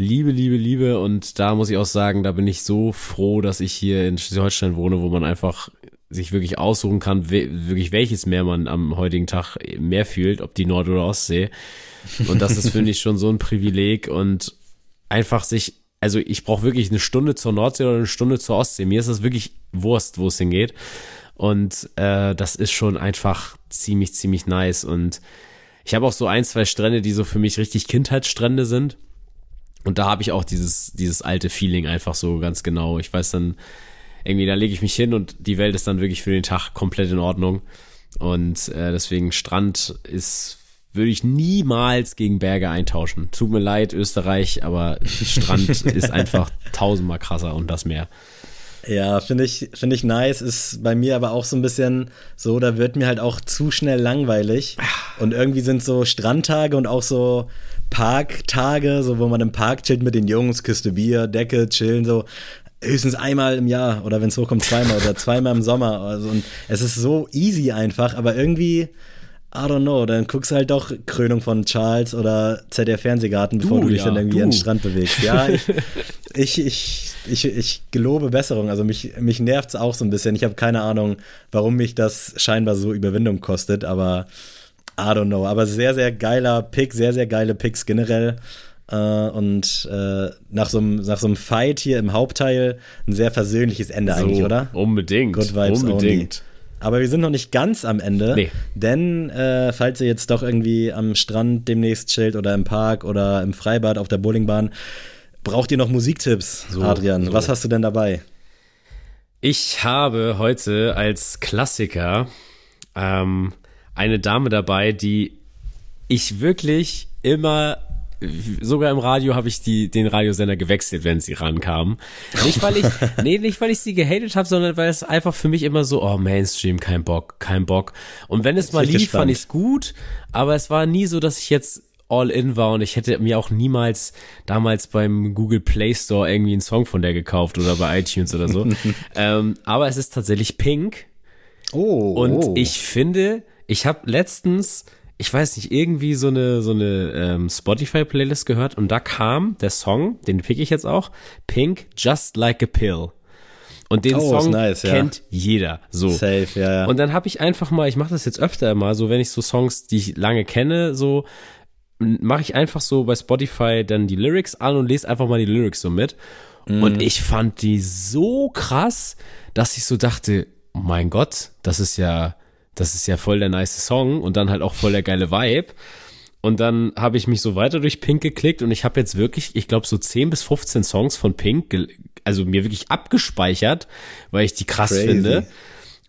Liebe, Liebe, Liebe. Und da muss ich auch sagen, da bin ich so froh, dass ich hier in Schleswig-Holstein wohne, wo man einfach sich wirklich aussuchen kann, wirklich welches Meer man am heutigen Tag mehr fühlt, ob die Nord- oder Ostsee. Und das ist, finde ich, schon so ein Privileg und einfach sich, also ich brauche wirklich eine Stunde zur Nordsee oder eine Stunde zur Ostsee. Mir ist das wirklich Wurst, wo es hingeht. Und äh, das ist schon einfach ziemlich, ziemlich nice. Und ich habe auch so ein, zwei Strände, die so für mich richtig Kindheitsstrände sind. Und da habe ich auch dieses, dieses alte Feeling einfach so ganz genau. Ich weiß dann, irgendwie, da lege ich mich hin und die Welt ist dann wirklich für den Tag komplett in Ordnung. Und äh, deswegen Strand ist, würde ich niemals gegen Berge eintauschen. Tut mir leid, Österreich, aber Strand ist einfach tausendmal krasser und das Meer. Ja, finde ich, finde ich nice. Ist bei mir aber auch so ein bisschen so, da wird mir halt auch zu schnell langweilig. Und irgendwie sind so Strandtage und auch so Parktage, so wo man im Park chillt mit den Jungs, Küste Bier, Decke, chillen, so höchstens einmal im Jahr oder wenn es hochkommt zweimal oder zweimal im Sommer. Also, und es ist so easy einfach, aber irgendwie, I don't know, dann guckst du halt doch Krönung von Charles oder ZDF Fernsehgarten, bevor du, du dich ja, dann irgendwie du. an den Strand bewegst. Ja, ich, ich, ich, ich, ich gelobe Besserung. Also mich, mich nervt es auch so ein bisschen. Ich habe keine Ahnung, warum mich das scheinbar so Überwindung kostet, aber I don't know. Aber sehr, sehr geiler Pick, sehr, sehr geile Picks generell. Äh, und äh, nach, so einem, nach so einem Fight hier im Hauptteil ein sehr versöhnliches Ende so, eigentlich, oder? Unbedingt. Good Vibes unbedingt. Only. Aber wir sind noch nicht ganz am Ende. Nee. Denn äh, falls ihr jetzt doch irgendwie am Strand demnächst chillt oder im Park oder im Freibad auf der Bowlingbahn, braucht ihr noch Musiktipps, so, Adrian. So. Was hast du denn dabei? Ich habe heute als Klassiker ähm, eine Dame dabei, die ich wirklich immer sogar im Radio habe ich die, den Radiosender gewechselt, wenn sie rankamen. Nicht, weil ich, nee, nicht, weil ich sie gehatet habe, sondern weil es einfach für mich immer so, oh, Mainstream, kein Bock, kein Bock. Und wenn es mal lief, fand ich es gut, aber es war nie so, dass ich jetzt all in war und ich hätte mir auch niemals damals beim Google Play Store irgendwie einen Song von der gekauft oder bei iTunes oder so. ähm, aber es ist tatsächlich Pink. Oh. Und oh. ich finde, ich habe letztens ich weiß nicht, irgendwie so eine, so eine ähm, Spotify-Playlist gehört und da kam der Song, den pick ich jetzt auch, Pink Just Like a Pill. Und den oh, Song nice, kennt ja. jeder. So. Safe, ja, ja. Und dann habe ich einfach mal, ich mache das jetzt öfter mal, so wenn ich so Songs, die ich lange kenne, so mache ich einfach so bei Spotify dann die Lyrics an und lese einfach mal die Lyrics so mit. Mm. Und ich fand die so krass, dass ich so dachte, oh mein Gott, das ist ja, das ist ja voll der nice Song und dann halt auch voll der geile Vibe. Und dann habe ich mich so weiter durch Pink geklickt und ich habe jetzt wirklich, ich glaube, so 10 bis 15 Songs von Pink, also mir wirklich abgespeichert, weil ich die krass Crazy. finde.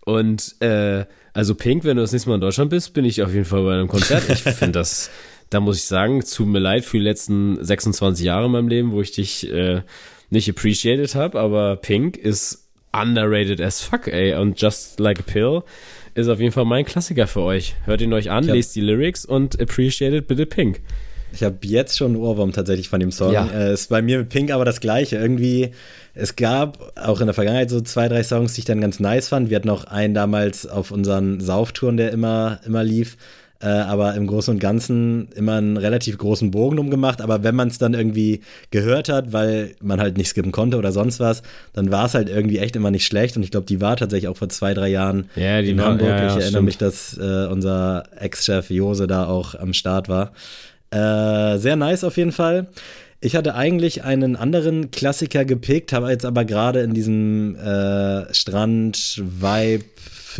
Und äh, also Pink, wenn du das nächste Mal in Deutschland bist, bin ich auf jeden Fall bei einem Konzert. Ich finde das, da muss ich sagen, tut mir leid für die letzten 26 Jahre in meinem Leben, wo ich dich äh, nicht appreciated habe, aber Pink ist underrated as fuck, ey. Und Just Like a Pill ist auf jeden Fall mein Klassiker für euch. Hört ihn euch an, hab, lest die Lyrics und appreciated bitte Pink. Ich habe jetzt schon einen Ohrwurm tatsächlich von dem Song. Ja. Äh, ist bei mir mit Pink aber das gleiche. Irgendwie, es gab auch in der Vergangenheit so zwei, drei Songs, die ich dann ganz nice fand. Wir hatten noch einen damals auf unseren Sauftouren, der immer, immer lief äh, aber im Großen und Ganzen immer einen relativ großen Bogen umgemacht. Aber wenn man es dann irgendwie gehört hat, weil man halt nicht skippen konnte oder sonst was, dann war es halt irgendwie echt immer nicht schlecht. Und ich glaube, die war tatsächlich auch vor zwei, drei Jahren ja, in Hamburg. Ja, ja, ich erinnere stimmt. mich, dass äh, unser Ex-Chef Jose da auch am Start war. Äh, sehr nice auf jeden Fall. Ich hatte eigentlich einen anderen Klassiker gepickt, habe jetzt aber gerade in diesem äh, Strand-Vibe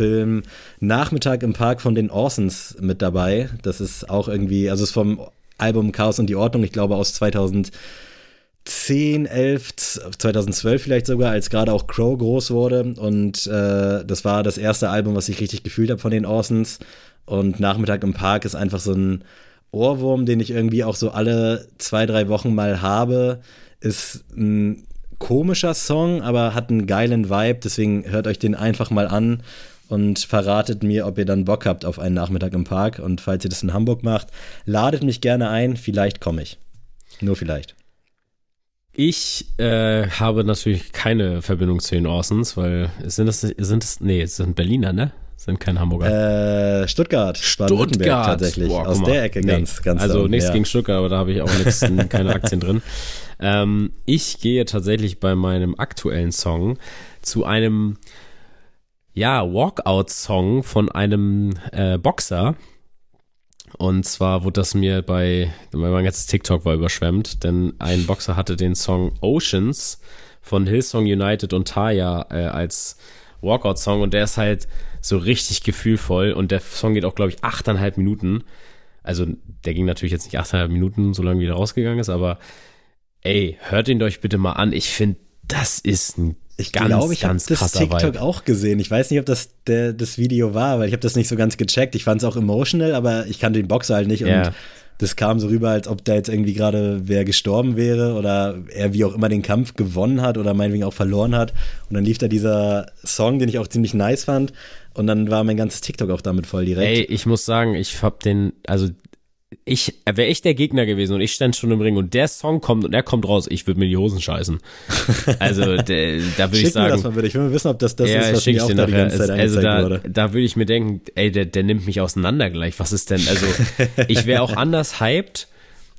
Film Nachmittag im Park von den Orsons mit dabei. Das ist auch irgendwie, also ist vom Album Chaos und die Ordnung, ich glaube aus 2010, 11, 2012 vielleicht sogar, als gerade auch Crow groß wurde. Und äh, das war das erste Album, was ich richtig gefühlt habe von den Orsons. Und Nachmittag im Park ist einfach so ein Ohrwurm, den ich irgendwie auch so alle zwei, drei Wochen mal habe. Ist ein komischer Song, aber hat einen geilen Vibe. Deswegen hört euch den einfach mal an und verratet mir, ob ihr dann Bock habt auf einen Nachmittag im Park. Und falls ihr das in Hamburg macht, ladet mich gerne ein. Vielleicht komme ich. Nur vielleicht. Ich äh, habe natürlich keine Verbindung zu den Orsons, weil sind das, sind das, nee, es sind Berliner, ne? Sind kein Hamburger. Äh, Stuttgart. Stuttgart. tatsächlich. Boah, Aus der Ecke nee. ganz, ganz Also nichts ja. gegen Stuttgart, aber da habe ich auch nichts, keine Aktien drin. Ähm, ich gehe tatsächlich bei meinem aktuellen Song zu einem ja, Walkout-Song von einem äh, Boxer. Und zwar wurde das mir bei, mein ganzes TikTok war überschwemmt, denn ein Boxer hatte den Song Oceans von Hillsong United und Taya äh, als Walkout-Song und der ist halt so richtig gefühlvoll und der Song geht auch, glaube ich, achteinhalb Minuten. Also der ging natürlich jetzt nicht achteinhalb Minuten, solange wieder rausgegangen ist, aber ey, hört ihn euch bitte mal an. Ich finde, das ist ein ich ganz, glaube, ich habe das TikTok Vibe. auch gesehen. Ich weiß nicht, ob das der, das Video war, weil ich habe das nicht so ganz gecheckt. Ich fand es auch emotional, aber ich kannte den Boxer halt nicht ja. und das kam so rüber, als ob da jetzt irgendwie gerade wer gestorben wäre oder er wie auch immer den Kampf gewonnen hat oder meinetwegen auch verloren hat. Und dann lief da dieser Song, den ich auch ziemlich nice fand. Und dann war mein ganzes TikTok auch damit voll direkt. Ey, ich muss sagen, ich hab den, also ich, wäre ich der Gegner gewesen und ich stand schon im Ring und der Song kommt und er kommt raus, ich würde mir die Hosen scheißen. Also de, da würde ich sagen. Mir das mal bitte. Ich will mal wissen, ob das das ja, ist, was mir auch da die ganze Zeit also da, wurde. Da würde ich mir denken, ey, der, der nimmt mich auseinander gleich. Was ist denn? Also ich wäre auch anders hyped.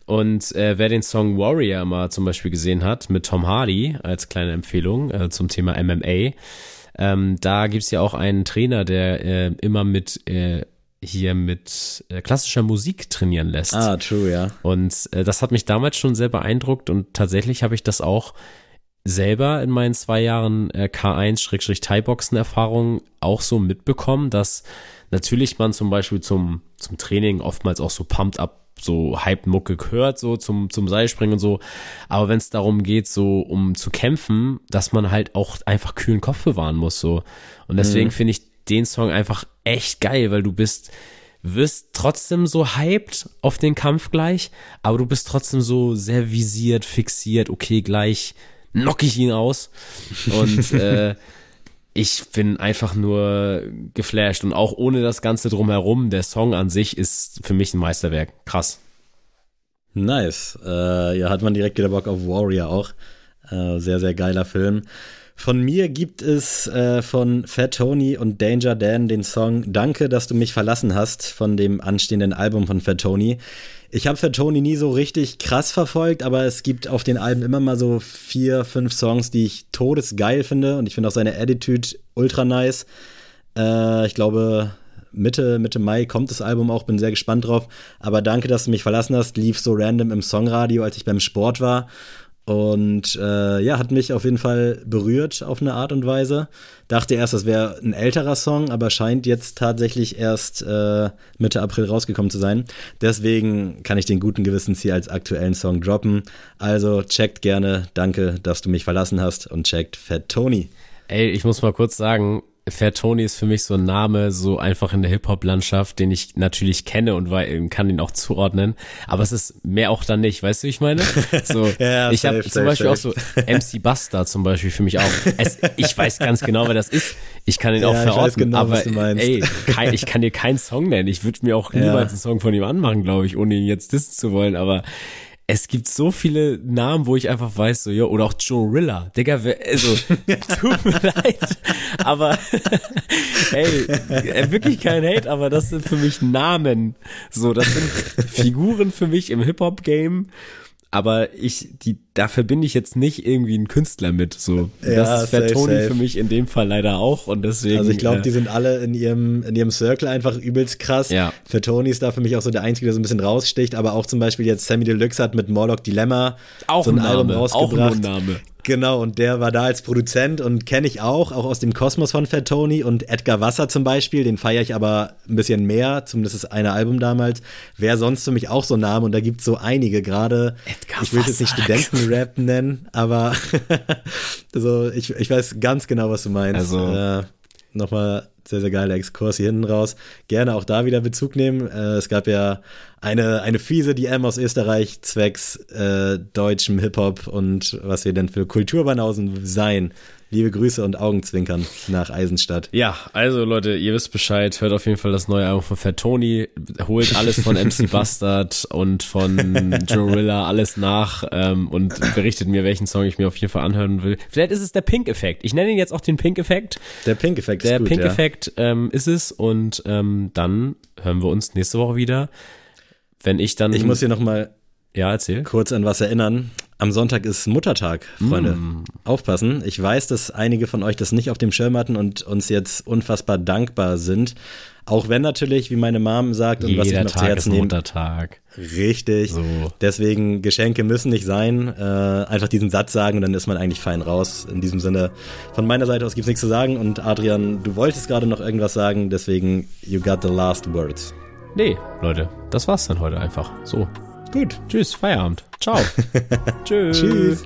Und äh, wer den Song Warrior mal zum Beispiel gesehen hat mit Tom Hardy als kleine Empfehlung äh, zum Thema MMA, ähm, da gibt's ja auch einen Trainer, der äh, immer mit äh, hier mit äh, klassischer Musik trainieren lässt. Ah, true, ja. Und äh, das hat mich damals schon sehr beeindruckt und tatsächlich habe ich das auch selber in meinen zwei Jahren äh, K1-Thai-Boxen-Erfahrung auch so mitbekommen, dass natürlich man zum Beispiel zum, zum Training oftmals auch so pumped up so Hype-Mucke gehört, so zum, zum Seilspringen und so. Aber wenn es darum geht, so um zu kämpfen, dass man halt auch einfach kühlen Kopf bewahren muss, so. Und deswegen mhm. finde ich den Song einfach echt geil, weil du bist, wirst trotzdem so hyped auf den Kampf gleich, aber du bist trotzdem so sehr visiert, fixiert, okay, gleich knock ich ihn aus. Und äh, ich bin einfach nur geflasht und auch ohne das Ganze drumherum, der Song an sich ist für mich ein Meisterwerk. Krass. Nice. Äh, ja, hat man direkt wieder Bock auf Warrior auch. Äh, sehr, sehr geiler Film. Von mir gibt es äh, von Fat Tony und Danger Dan den Song Danke, dass du mich verlassen hast von dem anstehenden Album von Fat Tony. Ich habe Fat Tony nie so richtig krass verfolgt, aber es gibt auf den Alben immer mal so vier, fünf Songs, die ich todesgeil finde und ich finde auch seine Attitude ultra nice. Äh, ich glaube, Mitte, Mitte Mai kommt das Album auch, bin sehr gespannt drauf. Aber danke, dass du mich verlassen hast. Lief so random im Songradio, als ich beim Sport war. Und äh, ja, hat mich auf jeden Fall berührt auf eine Art und Weise. Dachte erst, das wäre ein älterer Song, aber scheint jetzt tatsächlich erst äh, Mitte April rausgekommen zu sein. Deswegen kann ich den guten Gewissens hier als aktuellen Song droppen. Also checkt gerne, danke, dass du mich verlassen hast und checkt Fat Tony. Ey, ich muss mal kurz sagen, Fair Tony ist für mich so ein Name, so einfach in der Hip-Hop-Landschaft, den ich natürlich kenne und kann ihn auch zuordnen. Aber es ist mehr auch dann nicht, weißt du, wie ich meine? So, ja, ich habe zum Beispiel safe. auch so MC Buster zum Beispiel für mich auch. Es, ich weiß ganz genau, wer das ist. Ich kann ihn ja, auch verorten, genau, aber ey, kein, ich kann dir keinen Song nennen. Ich würde mir auch niemals einen Song von ihm anmachen, glaube ich, ohne ihn jetzt dissen zu wollen. Aber es gibt so viele Namen, wo ich einfach weiß, so, ja, oder auch Joe Rilla. Digga, also, tut mir leid, aber, ey, äh, wirklich kein Hate, aber das sind für mich Namen. So, das sind Figuren für mich im Hip-Hop-Game aber ich, die, da verbinde ich jetzt nicht irgendwie einen Künstler mit. So, ja, das ist für Tony für mich in dem Fall leider auch und deswegen. Also ich glaube, äh, die sind alle in ihrem in ihrem Circle einfach übelst krass. Ja. Für Tony ist da für mich auch so der einzige, der so ein bisschen raussticht. Aber auch zum Beispiel jetzt Sammy Deluxe hat mit Morlock Dilemma auch so ein, ein Album rausgebracht. Auch ein Name. Genau, und der war da als Produzent und kenne ich auch, auch aus dem Kosmos von Fat Tony und Edgar Wasser zum Beispiel, den feiere ich aber ein bisschen mehr, zumindest das eine Album damals. Wer sonst für mich auch so Name und da gibt es so einige, gerade, ich will jetzt nicht Studentenrap nennen, aber also ich, ich weiß ganz genau, was du meinst. Also, äh, nochmal sehr, sehr geiler Exkurs hier hinten raus. Gerne auch da wieder Bezug nehmen. Äh, es gab ja eine, eine fiese DM aus Österreich zwecks äh, deutschem Hip-Hop und was wir denn für Kulturbanausen sein. Liebe Grüße und Augenzwinkern nach Eisenstadt. Ja, also Leute, ihr wisst Bescheid, hört auf jeden Fall das neue Album von Fat Tony, holt alles von MC Bastard und von Jorilla, alles nach ähm, und berichtet mir, welchen Song ich mir auf jeden Fall anhören will. Vielleicht ist es der Pink-Effekt. Ich nenne ihn jetzt auch den Pink-Effekt. Der Pink-Effekt ist Der Pink-Effekt perfekt ähm, ist es und ähm, dann hören wir uns nächste Woche wieder. Wenn ich dann. Ich muss hier nochmal ja, erzähl. kurz an was erinnern. Am Sonntag ist Muttertag, Freunde. Mm. Aufpassen. Ich weiß, dass einige von euch das nicht auf dem Schirm hatten und uns jetzt unfassbar dankbar sind. Auch wenn natürlich, wie meine Mom sagt, und was ich noch Tag zu Herzen nehme. Muttertag. Richtig. So. Deswegen, Geschenke müssen nicht sein. Äh, einfach diesen Satz sagen und dann ist man eigentlich fein raus. In diesem Sinne, von meiner Seite aus gibt es nichts zu sagen. Und Adrian, du wolltest gerade noch irgendwas sagen, deswegen, you got the last words. Nee, Leute, das war's dann heute einfach. So. Gut. Tschüss, Feierabend. Ciao. Tschüss. Tschüss.